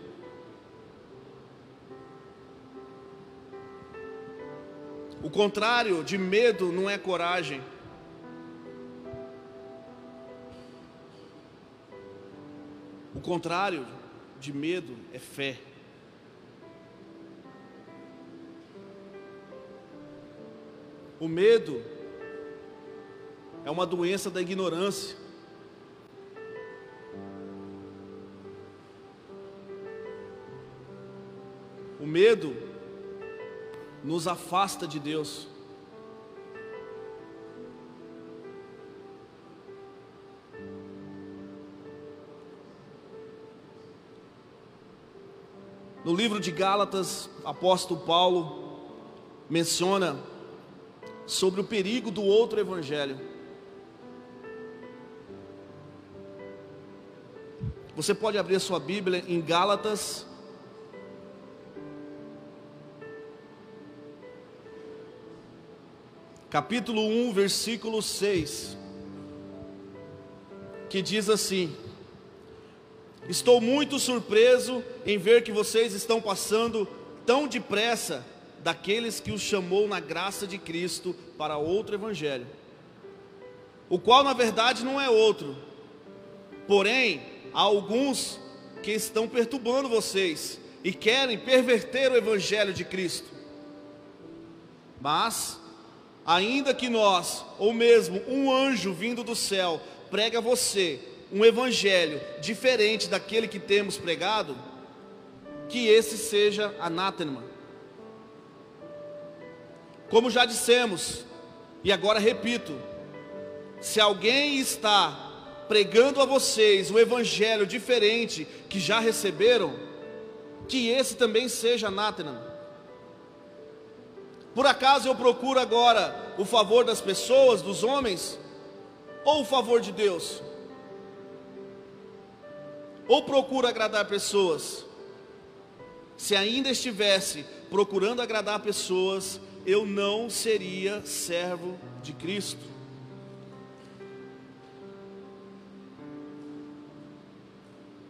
O contrário de medo não é coragem. O contrário de medo é fé. O medo é uma doença da ignorância. O medo nos afasta de Deus. No livro de Gálatas, apóstolo Paulo menciona sobre o perigo do outro evangelho. Você pode abrir sua Bíblia em Gálatas, capítulo 1, versículo 6, que diz assim: Estou muito surpreso em ver que vocês estão passando tão depressa daqueles que os chamou na graça de Cristo para outro evangelho, o qual na verdade não é outro, porém há alguns que estão perturbando vocês e querem perverter o evangelho de Cristo. Mas, ainda que nós, ou mesmo um anjo vindo do céu, pregue a você um evangelho diferente daquele que temos pregado, que esse seja anátema. Como já dissemos, e agora repito, se alguém está pregando a vocês um evangelho diferente que já receberam, que esse também seja anátema. Por acaso eu procuro agora o favor das pessoas, dos homens, ou o favor de Deus? Ou procuro agradar pessoas? Se ainda estivesse procurando agradar pessoas, eu não seria servo de Cristo.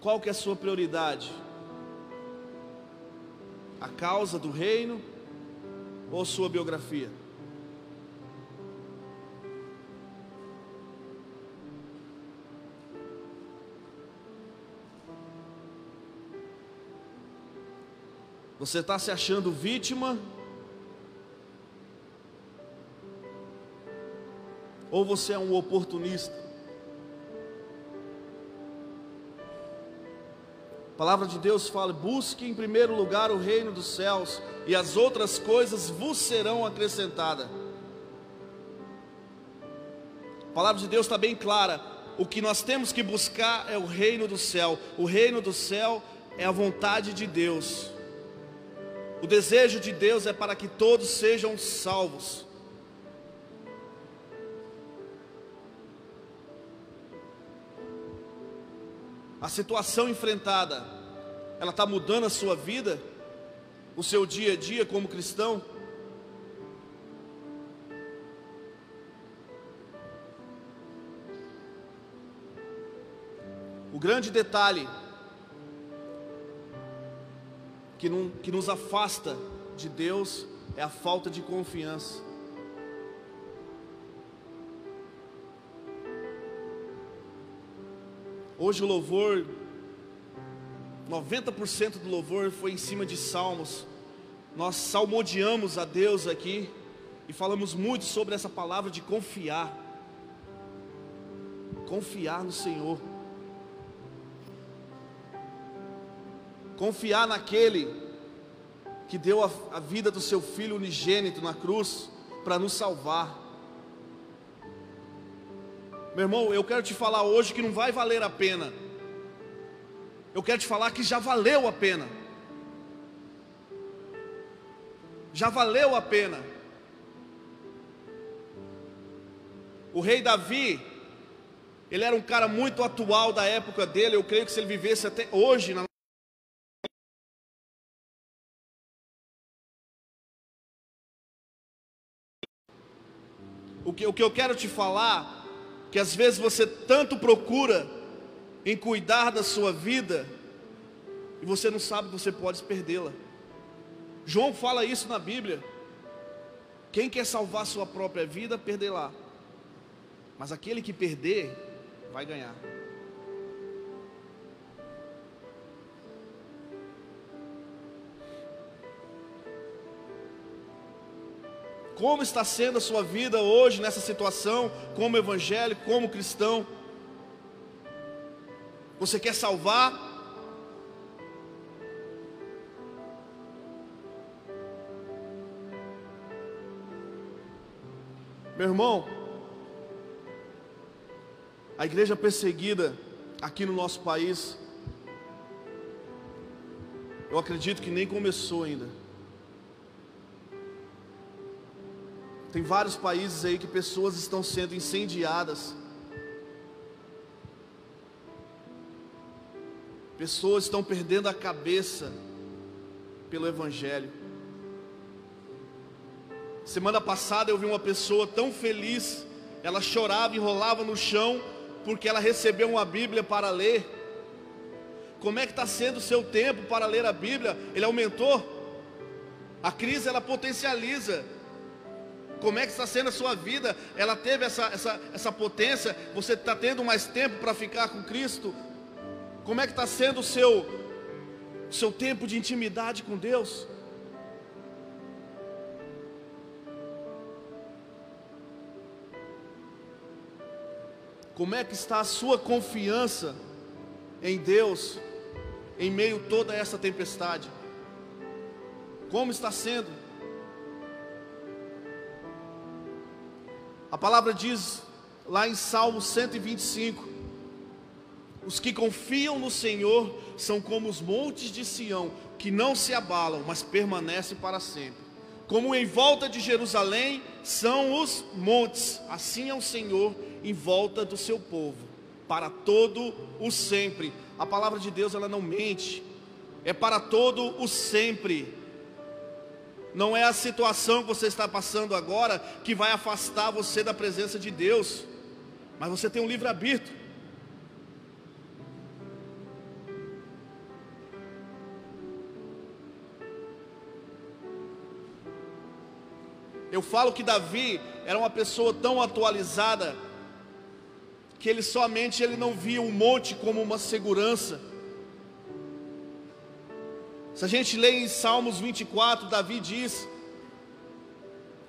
Qual que é a sua prioridade? A causa do reino ou sua biografia? Você está se achando vítima? Ou você é um oportunista? A palavra de Deus fala: busque em primeiro lugar o reino dos céus, e as outras coisas vos serão acrescentadas. A palavra de Deus está bem clara: o que nós temos que buscar é o reino do céu, o reino do céu é a vontade de Deus, o desejo de Deus é para que todos sejam salvos. a situação enfrentada ela está mudando a sua vida, o seu dia a dia como cristão? O grande detalhe que, não, que nos afasta de Deus é a falta de confiança. Hoje o louvor, 90% do louvor foi em cima de salmos. Nós salmodiamos a Deus aqui e falamos muito sobre essa palavra de confiar. Confiar no Senhor. Confiar naquele que deu a, a vida do seu filho unigênito na cruz para nos salvar. Meu irmão, eu quero te falar hoje que não vai valer a pena. Eu quero te falar que já valeu a pena. Já valeu a pena. O rei Davi, ele era um cara muito atual da época dele. Eu creio que se ele vivesse até hoje na O que, o que eu quero te falar que às vezes você tanto procura em cuidar da sua vida e você não sabe que você pode perdê-la. João fala isso na Bíblia. Quem quer salvar sua própria vida, perderá. Mas aquele que perder, vai ganhar. Como está sendo a sua vida hoje nessa situação, como evangélico, como cristão? Você quer salvar? Meu irmão, a igreja perseguida aqui no nosso país, eu acredito que nem começou ainda. Tem vários países aí que pessoas estão sendo incendiadas. Pessoas estão perdendo a cabeça pelo Evangelho. Semana passada eu vi uma pessoa tão feliz, ela chorava e rolava no chão, porque ela recebeu uma Bíblia para ler. Como é que está sendo o seu tempo para ler a Bíblia? Ele aumentou? A crise ela potencializa como é que está sendo a sua vida? Ela teve essa, essa, essa potência? Você está tendo mais tempo para ficar com Cristo? Como é que está sendo o seu, seu tempo de intimidade com Deus? Como é que está a sua confiança em Deus em meio a toda essa tempestade? Como está sendo? A palavra diz lá em Salmo 125: Os que confiam no Senhor são como os montes de Sião, que não se abalam, mas permanecem para sempre. Como em volta de Jerusalém são os montes, assim é o Senhor em volta do seu povo, para todo o sempre. A palavra de Deus ela não mente, é para todo o sempre. Não é a situação que você está passando agora que vai afastar você da presença de Deus, mas você tem um livre-arbítrio. Eu falo que Davi era uma pessoa tão atualizada que ele somente ele não via um monte como uma segurança. Se a gente lê em Salmos 24, Davi diz: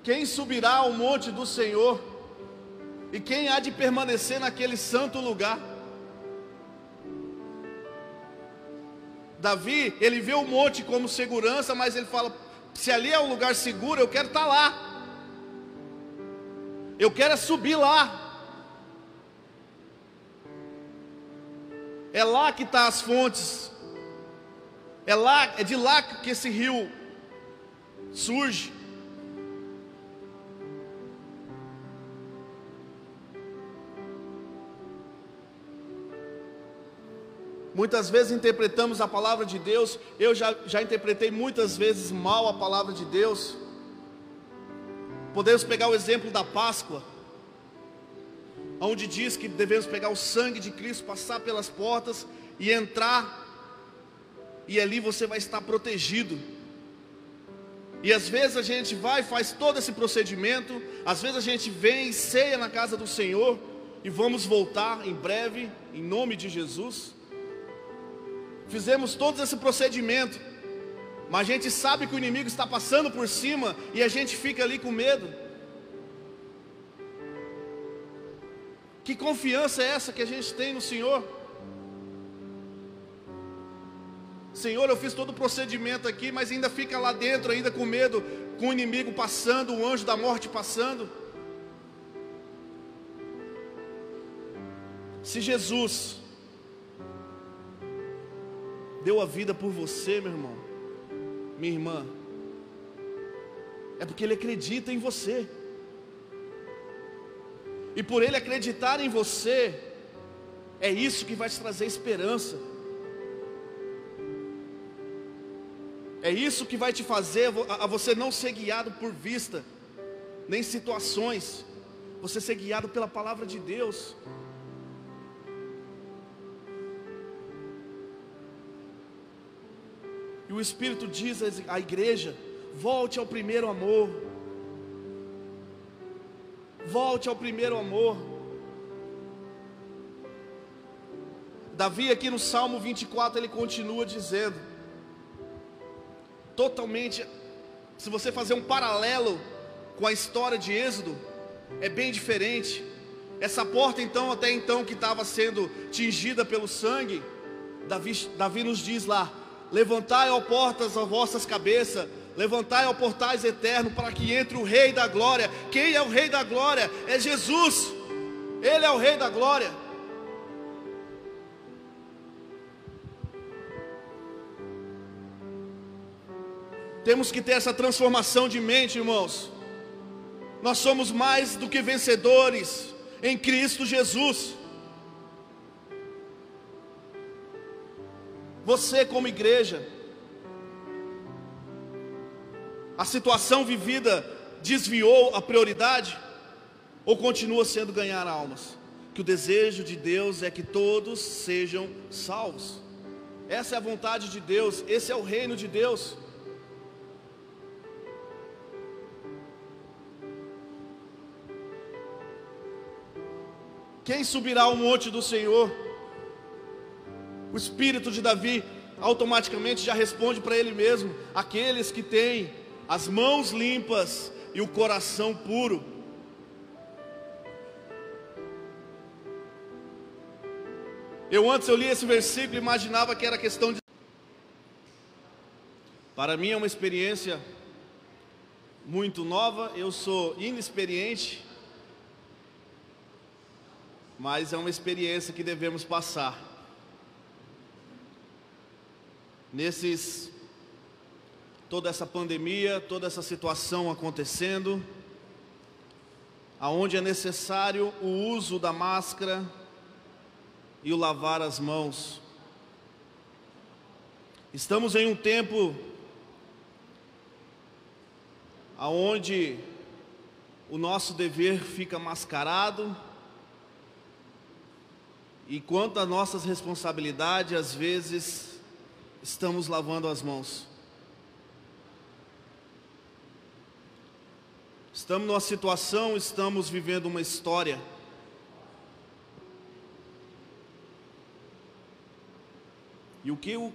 Quem subirá ao monte do Senhor? E quem há de permanecer naquele santo lugar? Davi, ele vê o monte como segurança, mas ele fala: se ali é um lugar seguro, eu quero estar lá. Eu quero é subir lá. É lá que estão tá as fontes é lá, é de lá que esse rio surge. Muitas vezes interpretamos a palavra de Deus, eu já, já interpretei muitas vezes mal a palavra de Deus. Podemos pegar o exemplo da Páscoa, onde diz que devemos pegar o sangue de Cristo, passar pelas portas e entrar, e ali você vai estar protegido. E às vezes a gente vai, faz todo esse procedimento, às vezes a gente vem e ceia na casa do Senhor, e vamos voltar em breve, em nome de Jesus. Fizemos todo esse procedimento, mas a gente sabe que o inimigo está passando por cima e a gente fica ali com medo. Que confiança é essa que a gente tem no Senhor? Senhor, eu fiz todo o procedimento aqui, mas ainda fica lá dentro, ainda com medo, com o inimigo passando, o anjo da morte passando. Se Jesus deu a vida por você, meu irmão, minha irmã, é porque Ele acredita em você. E por Ele acreditar em você, é isso que vai te trazer esperança. É isso que vai te fazer a você não ser guiado por vista, nem situações, você ser guiado pela palavra de Deus. E o Espírito diz à igreja: volte ao primeiro amor. Volte ao primeiro amor. Davi, aqui no Salmo 24, ele continua dizendo: totalmente, se você fazer um paralelo com a história de Êxodo, é bem diferente. Essa porta, então, até então, que estava sendo tingida pelo sangue, Davi, Davi nos diz lá: Levantai, ó portas, as vossas cabeças, levantai, ó portais eternos, para que entre o Rei da Glória. Quem é o Rei da Glória? É Jesus, Ele é o Rei da Glória. Temos que ter essa transformação de mente, irmãos. Nós somos mais do que vencedores em Cristo Jesus. Você, como igreja, a situação vivida desviou a prioridade ou continua sendo ganhar almas? Que o desejo de Deus é que todos sejam salvos. Essa é a vontade de Deus, esse é o reino de Deus. Quem subirá ao monte do Senhor? O espírito de Davi automaticamente já responde para ele mesmo: aqueles que têm as mãos limpas e o coração puro. Eu antes eu li esse versículo e imaginava que era questão de Para mim é uma experiência muito nova, eu sou inexperiente mas é uma experiência que devemos passar. Nesses toda essa pandemia, toda essa situação acontecendo, aonde é necessário o uso da máscara e o lavar as mãos. Estamos em um tempo aonde o nosso dever fica mascarado, e quanto às nossas responsabilidades, às vezes estamos lavando as mãos. Estamos numa situação, estamos vivendo uma história. E o que o,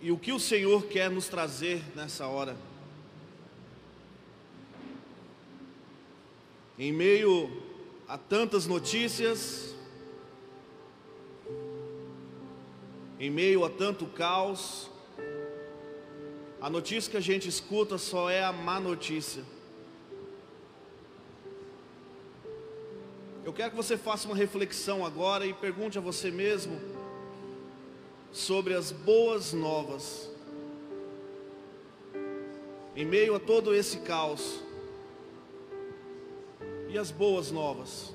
e o, que o Senhor quer nos trazer nessa hora? Em meio a tantas notícias, em meio a tanto caos, a notícia que a gente escuta só é a má notícia. Eu quero que você faça uma reflexão agora e pergunte a você mesmo sobre as boas novas. Em meio a todo esse caos, e as boas novas.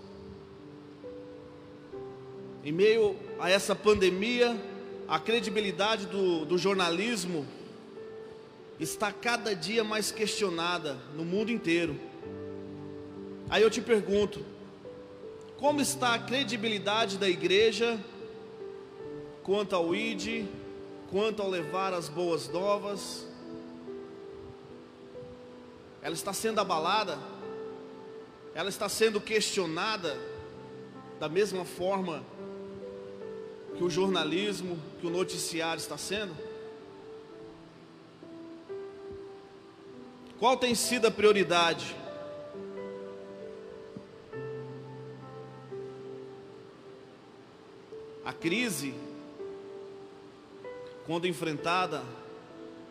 Em meio a essa pandemia, a credibilidade do, do jornalismo está cada dia mais questionada no mundo inteiro. Aí eu te pergunto: como está a credibilidade da igreja quanto ao ID, quanto ao levar as boas novas? Ela está sendo abalada? Ela está sendo questionada da mesma forma que o jornalismo, que o noticiário está sendo? Qual tem sido a prioridade? Crise, quando enfrentada,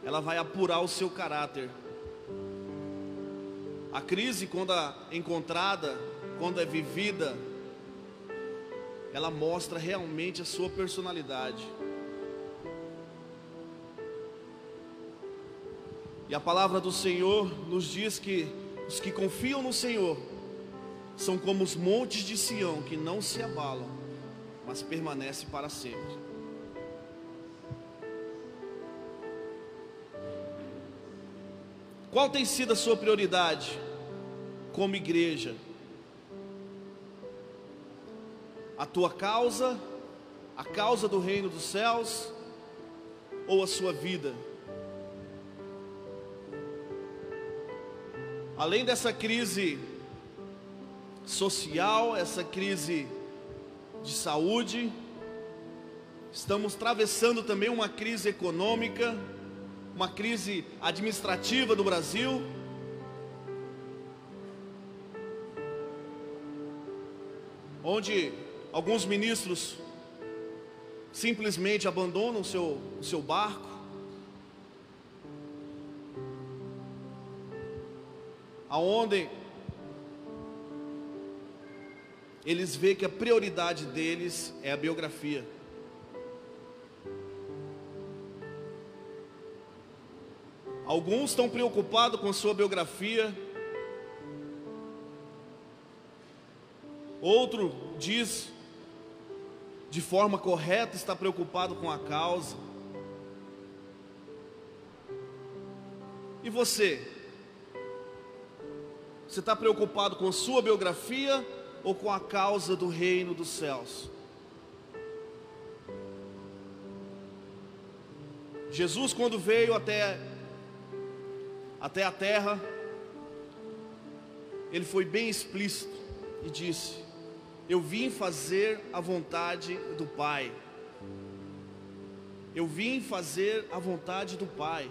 ela vai apurar o seu caráter. A crise, quando é encontrada, quando é vivida, ela mostra realmente a sua personalidade. E a palavra do Senhor nos diz que os que confiam no Senhor são como os montes de Sião que não se abalam, mas permanecem para sempre. Qual tem sido a sua prioridade como igreja? a tua causa, a causa do reino dos céus ou a sua vida. Além dessa crise social, essa crise de saúde, estamos atravessando também uma crise econômica, uma crise administrativa do Brasil. Onde Alguns ministros simplesmente abandonam o seu, o seu barco. Aonde eles veem que a prioridade deles é a biografia. Alguns estão preocupados com sua biografia. Outro diz de forma correta, está preocupado com a causa. E você? Você está preocupado com sua biografia ou com a causa do reino dos céus? Jesus, quando veio até, até a terra, ele foi bem explícito e disse: eu vim fazer a vontade do Pai. Eu vim fazer a vontade do Pai.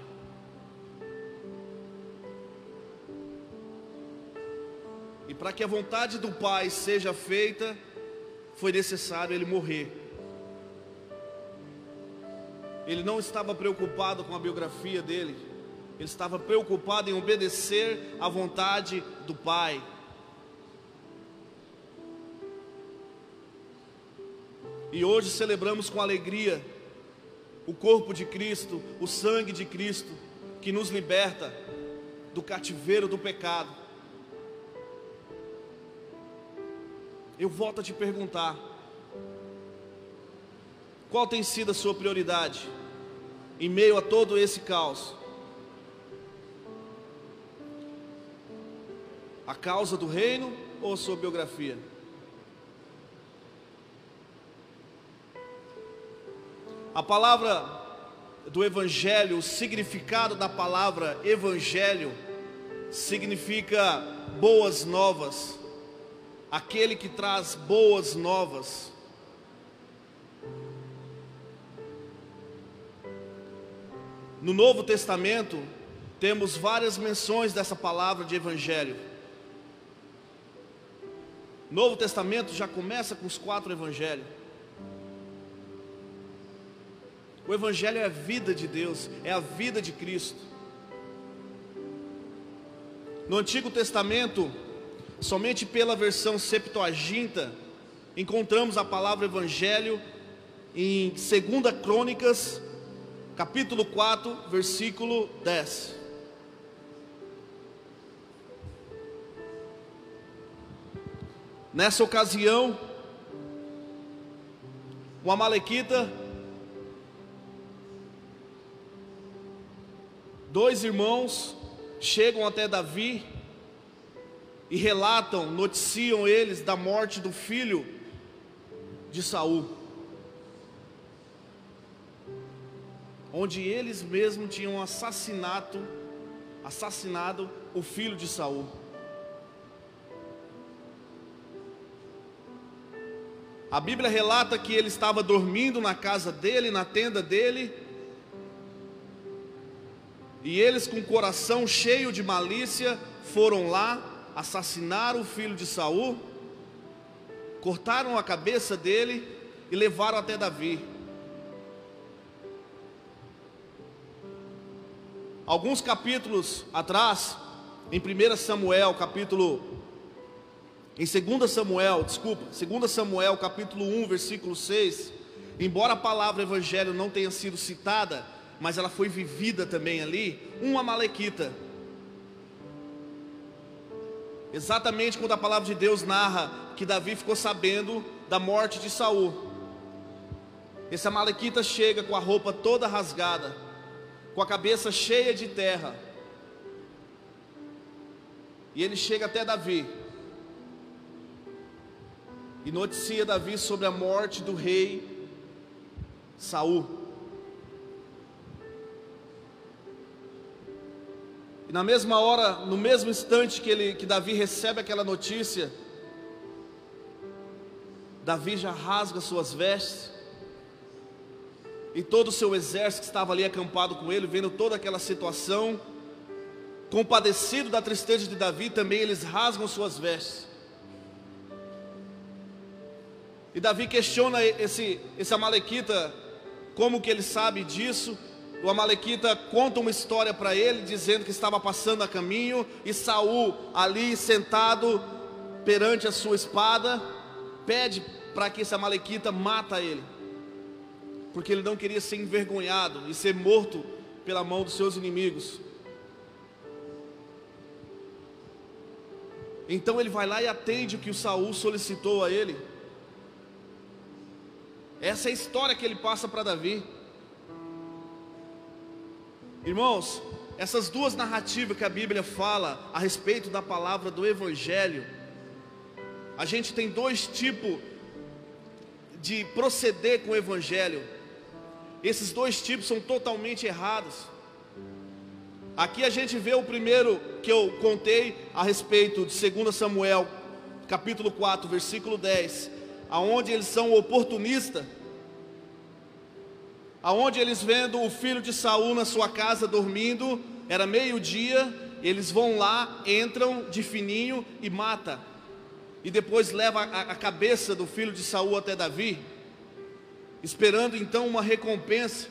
E para que a vontade do Pai seja feita, foi necessário ele morrer. Ele não estava preocupado com a biografia dele, ele estava preocupado em obedecer à vontade do Pai. E hoje celebramos com alegria o corpo de Cristo, o sangue de Cristo, que nos liberta do cativeiro do pecado. Eu volto a te perguntar: qual tem sido a sua prioridade em meio a todo esse caos? A causa do reino ou a sua biografia? A palavra do Evangelho, o significado da palavra Evangelho, significa boas novas, aquele que traz boas novas. No Novo Testamento, temos várias menções dessa palavra de Evangelho. Novo Testamento já começa com os quatro Evangelhos. O Evangelho é a vida de Deus, é a vida de Cristo. No Antigo Testamento, Somente pela versão Septuaginta encontramos a palavra evangelho em 2 Crônicas, capítulo 4, versículo 10. Nessa ocasião, o Amalequita, dois irmãos chegam até Davi e relatam, noticiam eles da morte do filho de Saul. Onde eles mesmos tinham assassinato, assassinado o filho de Saul. A Bíblia relata que ele estava dormindo na casa dele, na tenda dele, e eles, com o coração cheio de malícia, foram lá, assassinaram o filho de Saul, cortaram a cabeça dele e levaram até Davi. Alguns capítulos atrás, em 1 Samuel, capítulo em 2 Samuel, desculpa, 2 Samuel capítulo 1, versículo 6, embora a palavra evangelho não tenha sido citada, mas ela foi vivida também ali, um amalequita. Exatamente quando a palavra de Deus narra que Davi ficou sabendo da morte de Saul. Esse amalequita chega com a roupa toda rasgada, com a cabeça cheia de terra. E ele chega até Davi e noticia Davi sobre a morte do rei Saul. E na mesma hora, no mesmo instante que, ele, que Davi recebe aquela notícia, Davi já rasga suas vestes, e todo o seu exército que estava ali acampado com ele, vendo toda aquela situação, compadecido da tristeza de Davi, também eles rasgam suas vestes. E Davi questiona esse, esse Amalequita, como que ele sabe disso. O Amalequita conta uma história para ele, dizendo que estava passando a caminho, e Saul, ali sentado perante a sua espada, pede para que esse Amalequita mata ele, porque ele não queria ser envergonhado e ser morto pela mão dos seus inimigos. Então ele vai lá e atende o que o Saul solicitou a ele. Essa é a história que ele passa para Davi. Irmãos, essas duas narrativas que a Bíblia fala a respeito da palavra do Evangelho, a gente tem dois tipos de proceder com o Evangelho. Esses dois tipos são totalmente errados. Aqui a gente vê o primeiro que eu contei a respeito de 2 Samuel, capítulo 4, versículo 10 aonde eles são oportunistas, aonde eles vendo o filho de Saul na sua casa dormindo, era meio-dia, eles vão lá, entram de fininho e mata. E depois leva a, a cabeça do filho de Saul até Davi, esperando então uma recompensa.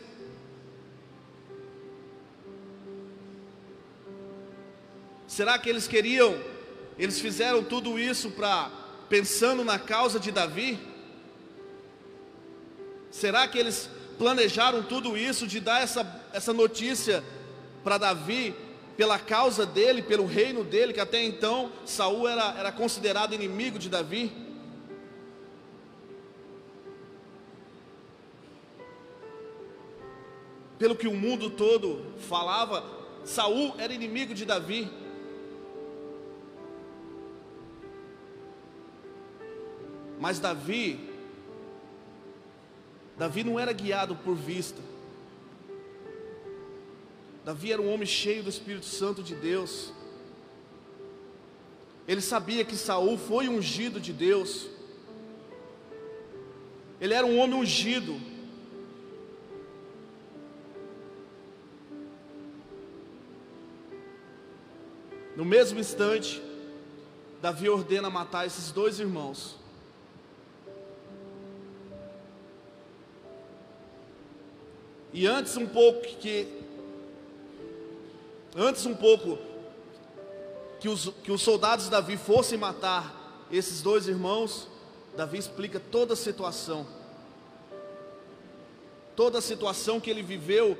Será que eles queriam? Eles fizeram tudo isso para pensando na causa de Davi? Será que eles planejaram tudo isso de dar essa, essa notícia para Davi pela causa dele, pelo reino dele, que até então Saul era, era considerado inimigo de Davi? Pelo que o mundo todo falava, Saul era inimigo de Davi. Mas Davi, Davi não era guiado por vista. Davi era um homem cheio do Espírito Santo de Deus. Ele sabia que Saul foi ungido de Deus. Ele era um homem ungido. No mesmo instante, Davi ordena matar esses dois irmãos. E antes um pouco que antes um pouco que os, que os soldados de Davi fossem matar esses dois irmãos, Davi explica toda a situação. Toda a situação que ele viveu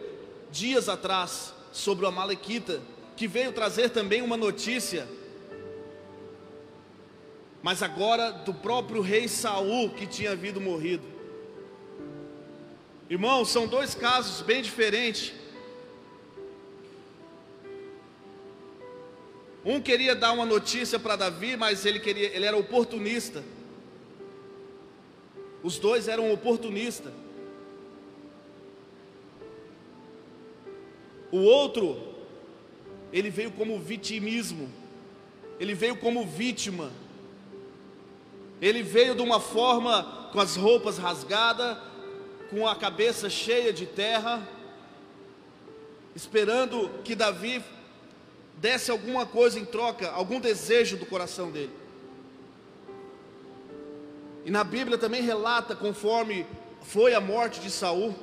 dias atrás sobre o Amalequita, que veio trazer também uma notícia mas agora do próprio rei Saul que tinha havido morrido. Irmãos, são dois casos bem diferentes. Um queria dar uma notícia para Davi, mas ele queria, ele era oportunista. Os dois eram oportunistas. O outro, ele veio como vitimismo. Ele veio como vítima. Ele veio de uma forma com as roupas rasgadas, com a cabeça cheia de terra, esperando que Davi desse alguma coisa em troca, algum desejo do coração dele. E na Bíblia também relata conforme foi a morte de Saul.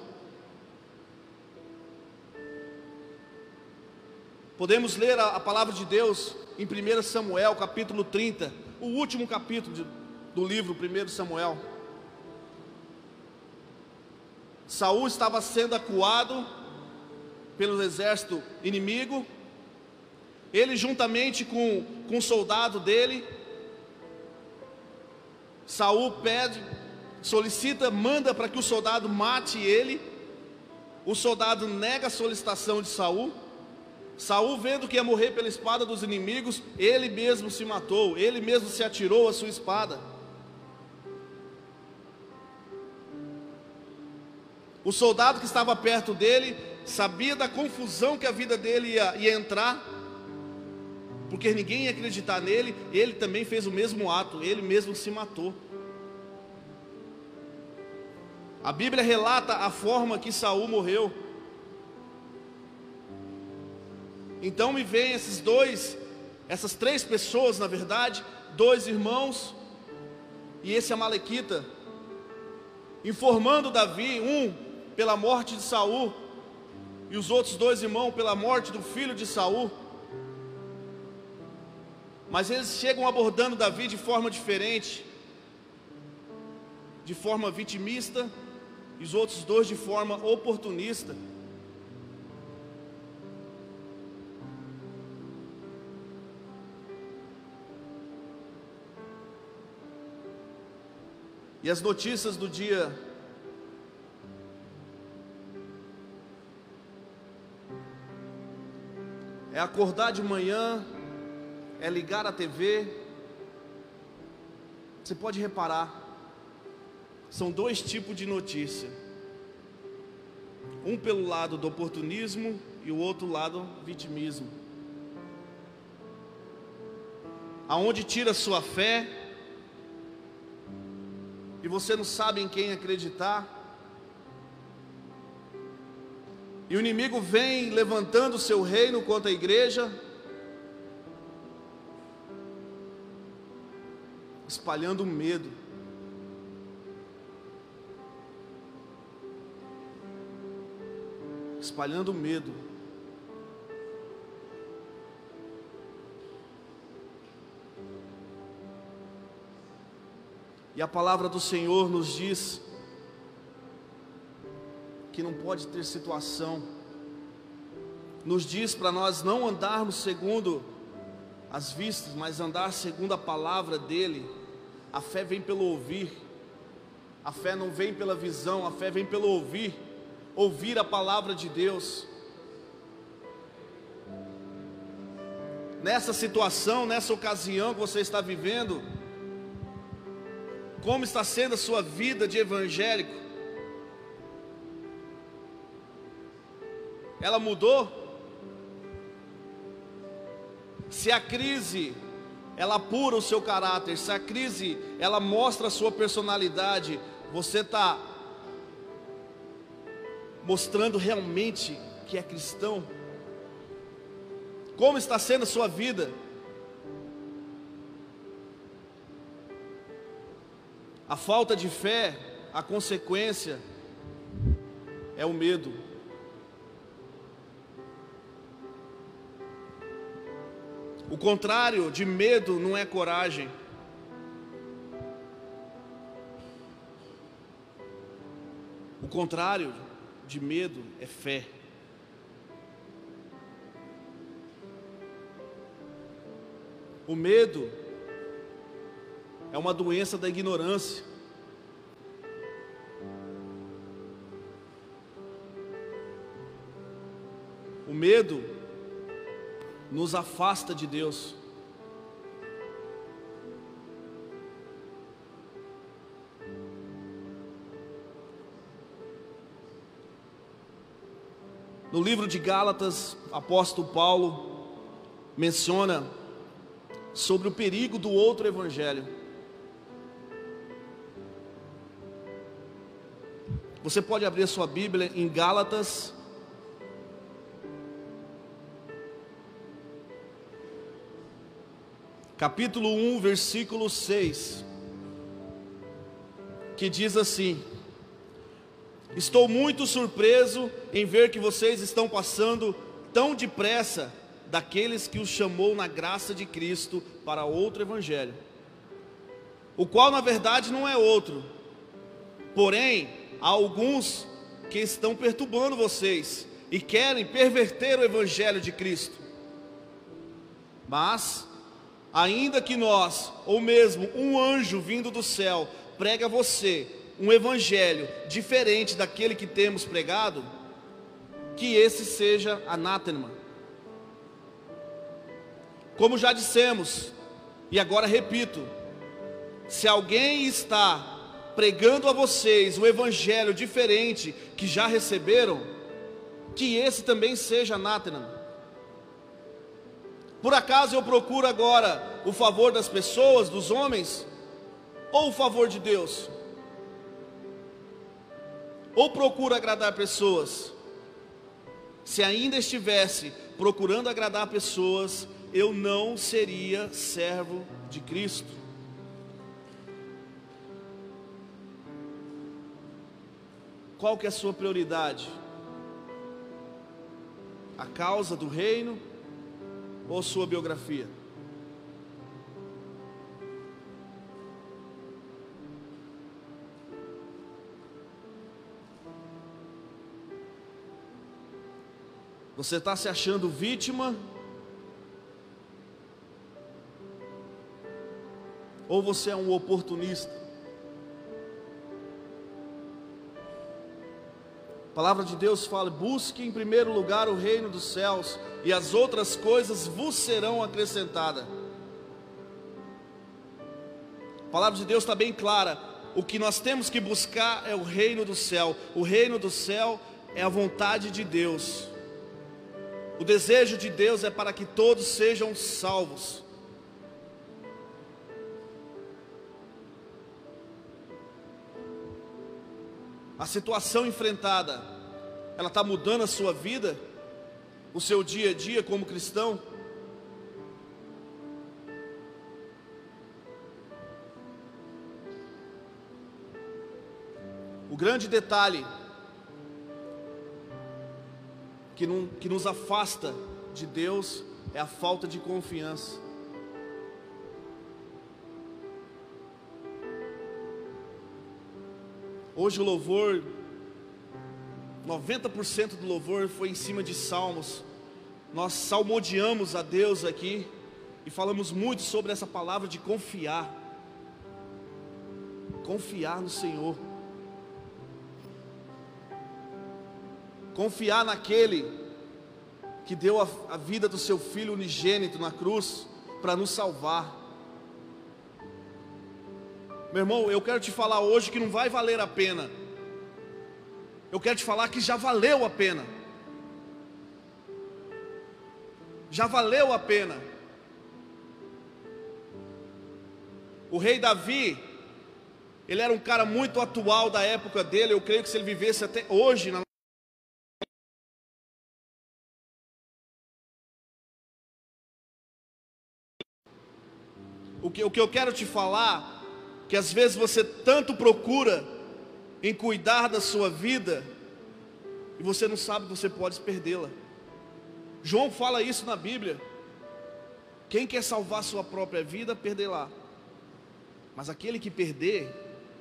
Podemos ler a, a palavra de Deus em 1 Samuel, capítulo 30, o último capítulo de, do livro 1 Samuel. Saul estava sendo acuado pelo exército inimigo. Ele juntamente com, com um soldado dele, Saul pede, solicita, manda para que o soldado mate ele. O soldado nega a solicitação de Saul. Saul, vendo que ia morrer pela espada dos inimigos, ele mesmo se matou, ele mesmo se atirou a sua espada. O soldado que estava perto dele sabia da confusão que a vida dele ia, ia entrar, porque ninguém ia acreditar nele, ele também fez o mesmo ato, ele mesmo se matou. A Bíblia relata a forma que Saul morreu. Então me vem esses dois, essas três pessoas, na verdade, dois irmãos e esse amalequita, informando Davi, um pela morte de Saul, e os outros dois irmãos pela morte do filho de Saul. Mas eles chegam abordando Davi de forma diferente, de forma vitimista, e os outros dois de forma oportunista. E as notícias do dia é acordar de manhã, é ligar a TV. Você pode reparar, são dois tipos de notícia: um pelo lado do oportunismo e o outro lado vitimismo. Aonde tira sua fé e você não sabe em quem acreditar. E o inimigo vem levantando seu reino contra a igreja, espalhando medo. Espalhando medo. E a palavra do Senhor nos diz que não pode ter situação. Nos diz para nós não andarmos segundo as vistas, mas andar segundo a palavra dele. A fé vem pelo ouvir. A fé não vem pela visão, a fé vem pelo ouvir. Ouvir a palavra de Deus. Nessa situação, nessa ocasião que você está vivendo, como está sendo a sua vida de evangélico? Ela mudou? Se a crise ela apura o seu caráter, se a crise ela mostra a sua personalidade, você está mostrando realmente que é cristão? Como está sendo a sua vida? A falta de fé, a consequência é o medo. O contrário de medo não é coragem. O contrário de medo é fé. O medo é uma doença da ignorância. O medo nos afasta de Deus. No livro de Gálatas, apóstolo Paulo menciona sobre o perigo do outro evangelho. Você pode abrir sua Bíblia em Gálatas, capítulo 1, versículo 6, que diz assim: Estou muito surpreso em ver que vocês estão passando tão depressa daqueles que os chamou na graça de Cristo para outro evangelho, o qual na verdade não é outro. Porém, há alguns que estão perturbando vocês e querem perverter o evangelho de Cristo. Mas, ainda que nós, ou mesmo um anjo vindo do céu, prega a você um evangelho diferente daquele que temos pregado, que esse seja anátema. Como já dissemos, e agora repito, se alguém está pregando a vocês um evangelho diferente que já receberam, que esse também seja anátema. Por acaso eu procuro agora o favor das pessoas, dos homens, ou o favor de Deus? ou procura agradar pessoas? Se ainda estivesse procurando agradar pessoas, eu não seria servo de Cristo. Qual que é a sua prioridade? A causa do reino ou sua biografia? Você está se achando vítima? Ou você é um oportunista? A palavra de Deus fala: busque em primeiro lugar o reino dos céus, e as outras coisas vos serão acrescentadas. A palavra de Deus está bem clara: o que nós temos que buscar é o reino do céu, o reino do céu é a vontade de Deus. O desejo de Deus é para que todos sejam salvos. A situação enfrentada, ela está mudando a sua vida, o seu dia a dia como cristão. O grande detalhe que, não, que nos afasta de Deus é a falta de confiança. Hoje o louvor, 90% do louvor foi em cima de salmos. Nós salmodiamos a Deus aqui e falamos muito sobre essa palavra de confiar. Confiar no Senhor. confiar naquele que deu a, a vida do seu filho unigênito na cruz para nos salvar. Meu irmão, eu quero te falar hoje que não vai valer a pena. Eu quero te falar que já valeu a pena. Já valeu a pena. O rei Davi, ele era um cara muito atual da época dele. Eu creio que se ele vivesse até hoje na O que, o que eu quero te falar, que às vezes você tanto procura em cuidar da sua vida, e você não sabe que você pode perdê-la. João fala isso na Bíblia. Quem quer salvar sua própria vida, perderá. Mas aquele que perder,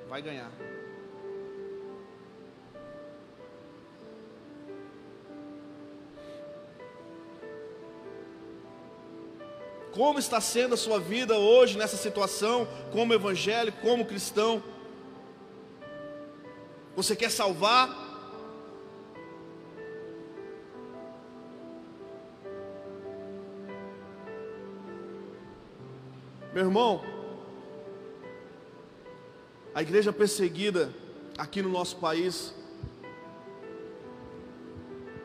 vai ganhar. Como está sendo a sua vida hoje nessa situação, como evangélico, como cristão? Você quer salvar? Meu irmão, a igreja perseguida aqui no nosso país,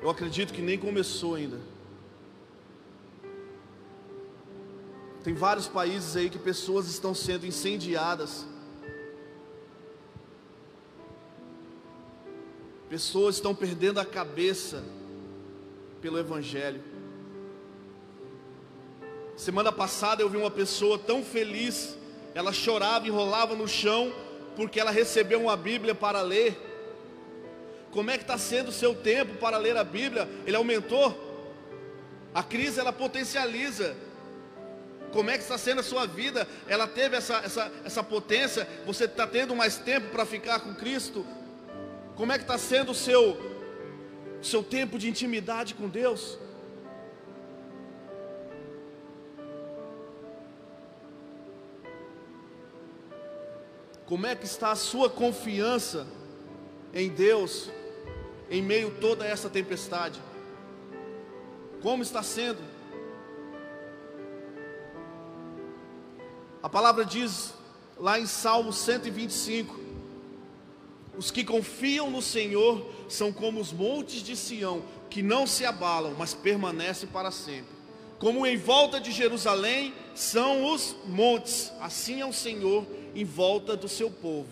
eu acredito que nem começou ainda. Tem vários países aí que pessoas estão sendo incendiadas. Pessoas estão perdendo a cabeça pelo Evangelho. Semana passada eu vi uma pessoa tão feliz, ela chorava e rolava no chão, porque ela recebeu uma Bíblia para ler. Como é que está sendo o seu tempo para ler a Bíblia? Ele aumentou? A crise ela potencializa. Como é que está sendo a sua vida? Ela teve essa, essa, essa potência? Você está tendo mais tempo para ficar com Cristo? Como é que está sendo o seu, seu tempo de intimidade com Deus? Como é que está a sua confiança em Deus em meio a toda essa tempestade? Como está sendo? A palavra diz lá em Salmo 125: Os que confiam no Senhor são como os montes de Sião, que não se abalam, mas permanecem para sempre. Como em volta de Jerusalém são os montes, assim é o Senhor em volta do seu povo,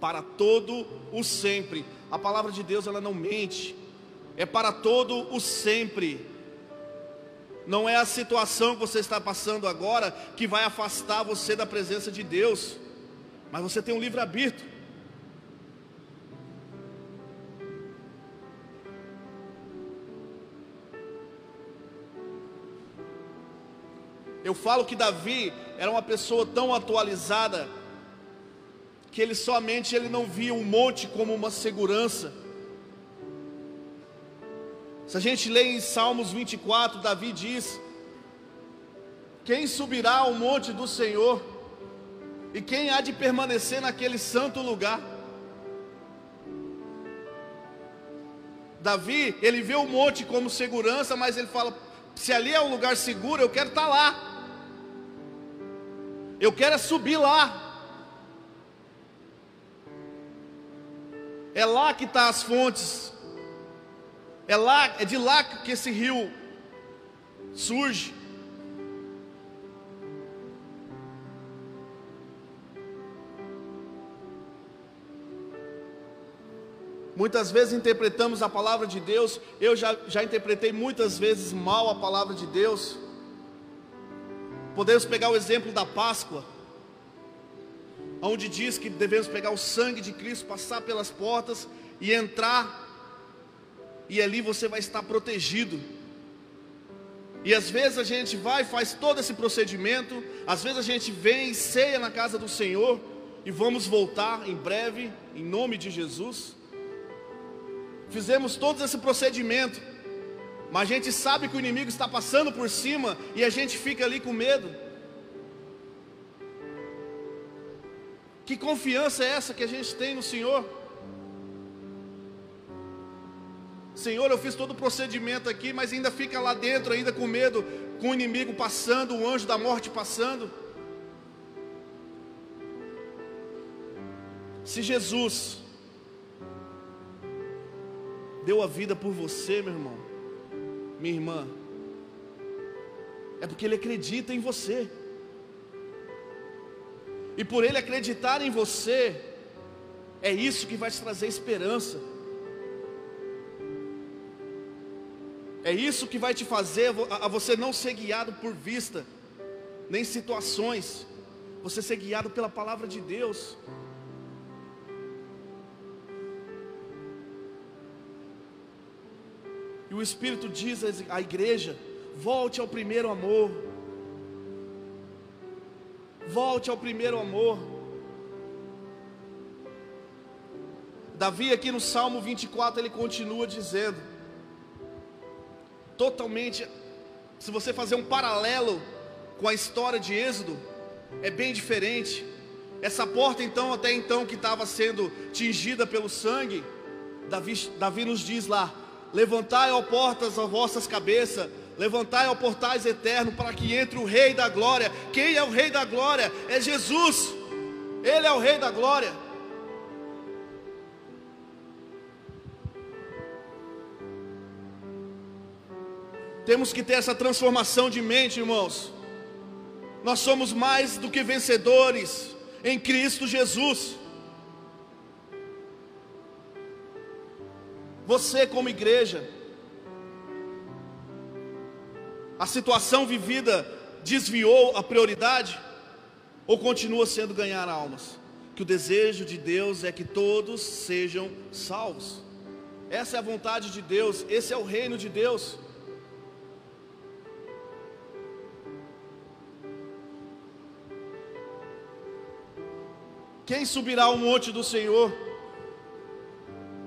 para todo o sempre. A palavra de Deus ela não mente, é para todo o sempre. Não é a situação que você está passando agora que vai afastar você da presença de Deus, mas você tem um livre-arbítrio. Eu falo que Davi era uma pessoa tão atualizada que ele somente ele não via um monte como uma segurança. Se a gente lê em Salmos 24, Davi diz: Quem subirá ao monte do Senhor? E quem há de permanecer naquele santo lugar? Davi, ele vê o monte como segurança, mas ele fala: se ali é um lugar seguro, eu quero estar lá. Eu quero é subir lá. É lá que estão tá as fontes. É lá, é de lá que esse rio surge. Muitas vezes interpretamos a palavra de Deus, eu já, já interpretei muitas vezes mal a palavra de Deus. Podemos pegar o exemplo da Páscoa onde diz que devemos pegar o sangue de Cristo, passar pelas portas e entrar, e ali você vai estar protegido. E às vezes a gente vai, faz todo esse procedimento, às vezes a gente vem e ceia na casa do Senhor, e vamos voltar em breve, em nome de Jesus. Fizemos todo esse procedimento, mas a gente sabe que o inimigo está passando por cima e a gente fica ali com medo. Que confiança é essa que a gente tem no Senhor? Senhor, eu fiz todo o procedimento aqui, mas ainda fica lá dentro, ainda com medo, com o inimigo passando, o anjo da morte passando. Se Jesus deu a vida por você, meu irmão, minha irmã, é porque Ele acredita em você. E por ele acreditar em você, é isso que vai te trazer esperança. É isso que vai te fazer a você não ser guiado por vista, nem situações, você ser guiado pela palavra de Deus. E o Espírito diz à igreja: volte ao primeiro amor. Volte ao primeiro amor. Davi, aqui no Salmo 24, ele continua dizendo, totalmente, se você fazer um paralelo com a história de Êxodo, é bem diferente. Essa porta, então, até então, que estava sendo tingida pelo sangue, Davi, Davi nos diz lá: Levantai, ó portas, as vossas cabeças, Levantai ao portais eterno para que entre o Rei da Glória. Quem é o Rei da Glória? É Jesus. Ele é o Rei da Glória. Temos que ter essa transformação de mente, irmãos. Nós somos mais do que vencedores em Cristo Jesus. Você, como igreja, a situação vivida desviou a prioridade ou continua sendo ganhar almas? Que o desejo de Deus é que todos sejam salvos. Essa é a vontade de Deus, esse é o reino de Deus. Quem subirá ao monte do Senhor?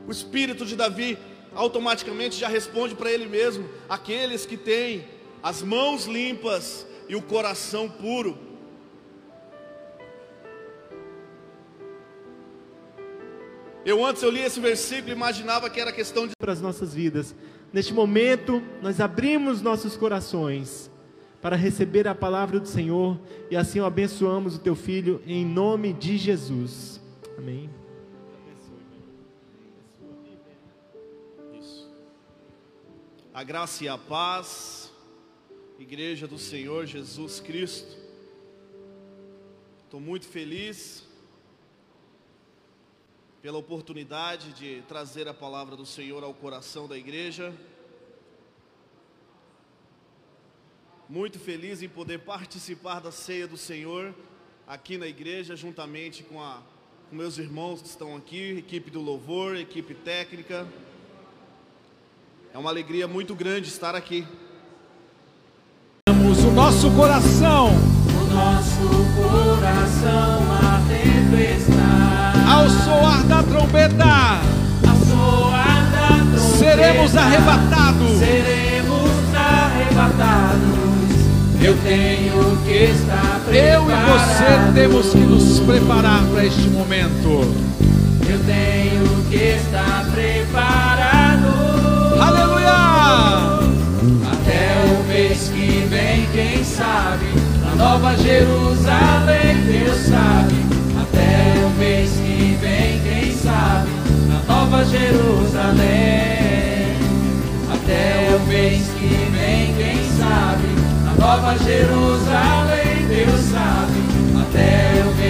O espírito de Davi automaticamente já responde para ele mesmo: aqueles que têm as mãos limpas e o coração puro. Eu antes eu li esse versículo e imaginava que era questão de para as nossas vidas. Neste momento, nós abrimos nossos corações para receber a palavra do Senhor e assim abençoamos o teu filho em nome de Jesus. Amém. A graça e a paz, Igreja do Senhor Jesus Cristo. Estou muito feliz pela oportunidade de trazer a palavra do Senhor ao coração da igreja. muito feliz em poder participar da ceia do Senhor aqui na igreja, juntamente com, a, com meus irmãos que estão aqui, equipe do louvor, equipe técnica. É uma alegria muito grande estar aqui. O nosso coração, o nosso coração atento está. Ao soar da trombeta, ao soar da trombeta, seremos arrebatados. Seremos arrebatados. Eu tenho que estar preparado. Eu e você temos que nos preparar para este momento. Eu tenho que estar preparado. Aleluia! Até o mês que vem, quem sabe, na Nova Jerusalém, Deus sabe. Até o mês que vem, quem sabe, na Nova Jerusalém. Até o mês que vem, quem sabe Nova Jerusalém, Deus sabe, até o mês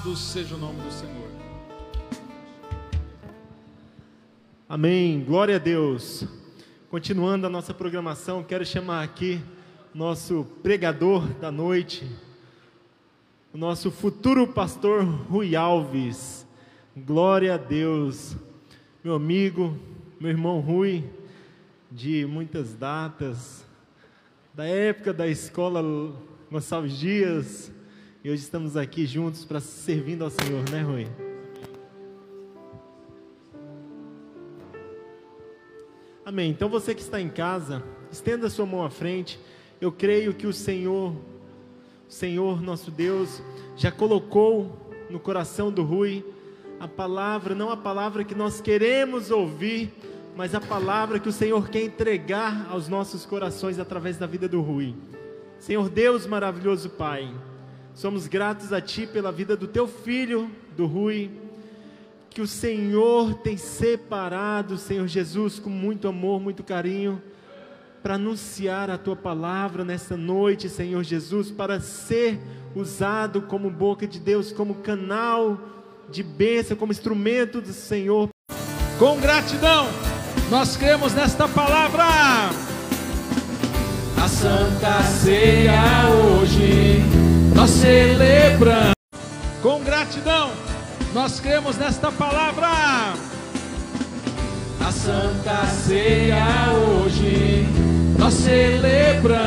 Louvado seja o nome do Senhor. Amém. Glória a Deus. Continuando a nossa programação, quero chamar aqui nosso pregador da noite, o nosso futuro pastor Rui Alves. Glória a Deus. Meu amigo, meu irmão Rui, de muitas datas, da época da escola Gonçalves Dias, e hoje estamos aqui juntos para servindo ao Senhor, né, Rui? Amém. Então você que está em casa, estenda a sua mão à frente. Eu creio que o Senhor, o Senhor nosso Deus, já colocou no coração do Rui a palavra, não a palavra que nós queremos ouvir, mas a palavra que o Senhor quer entregar aos nossos corações através da vida do Rui. Senhor Deus maravilhoso Pai, Somos gratos a Ti pela vida do Teu filho, do Rui, que o Senhor tem separado, Senhor Jesus, com muito amor, muito carinho, para anunciar a Tua palavra nesta noite, Senhor Jesus, para ser usado como boca de Deus, como canal de bênção, como instrumento do Senhor. Com gratidão, nós cremos nesta palavra. A Santa Ceia hoje nós celebramos. Com gratidão, nós cremos nesta palavra. A Santa Ceia hoje nós celebramos.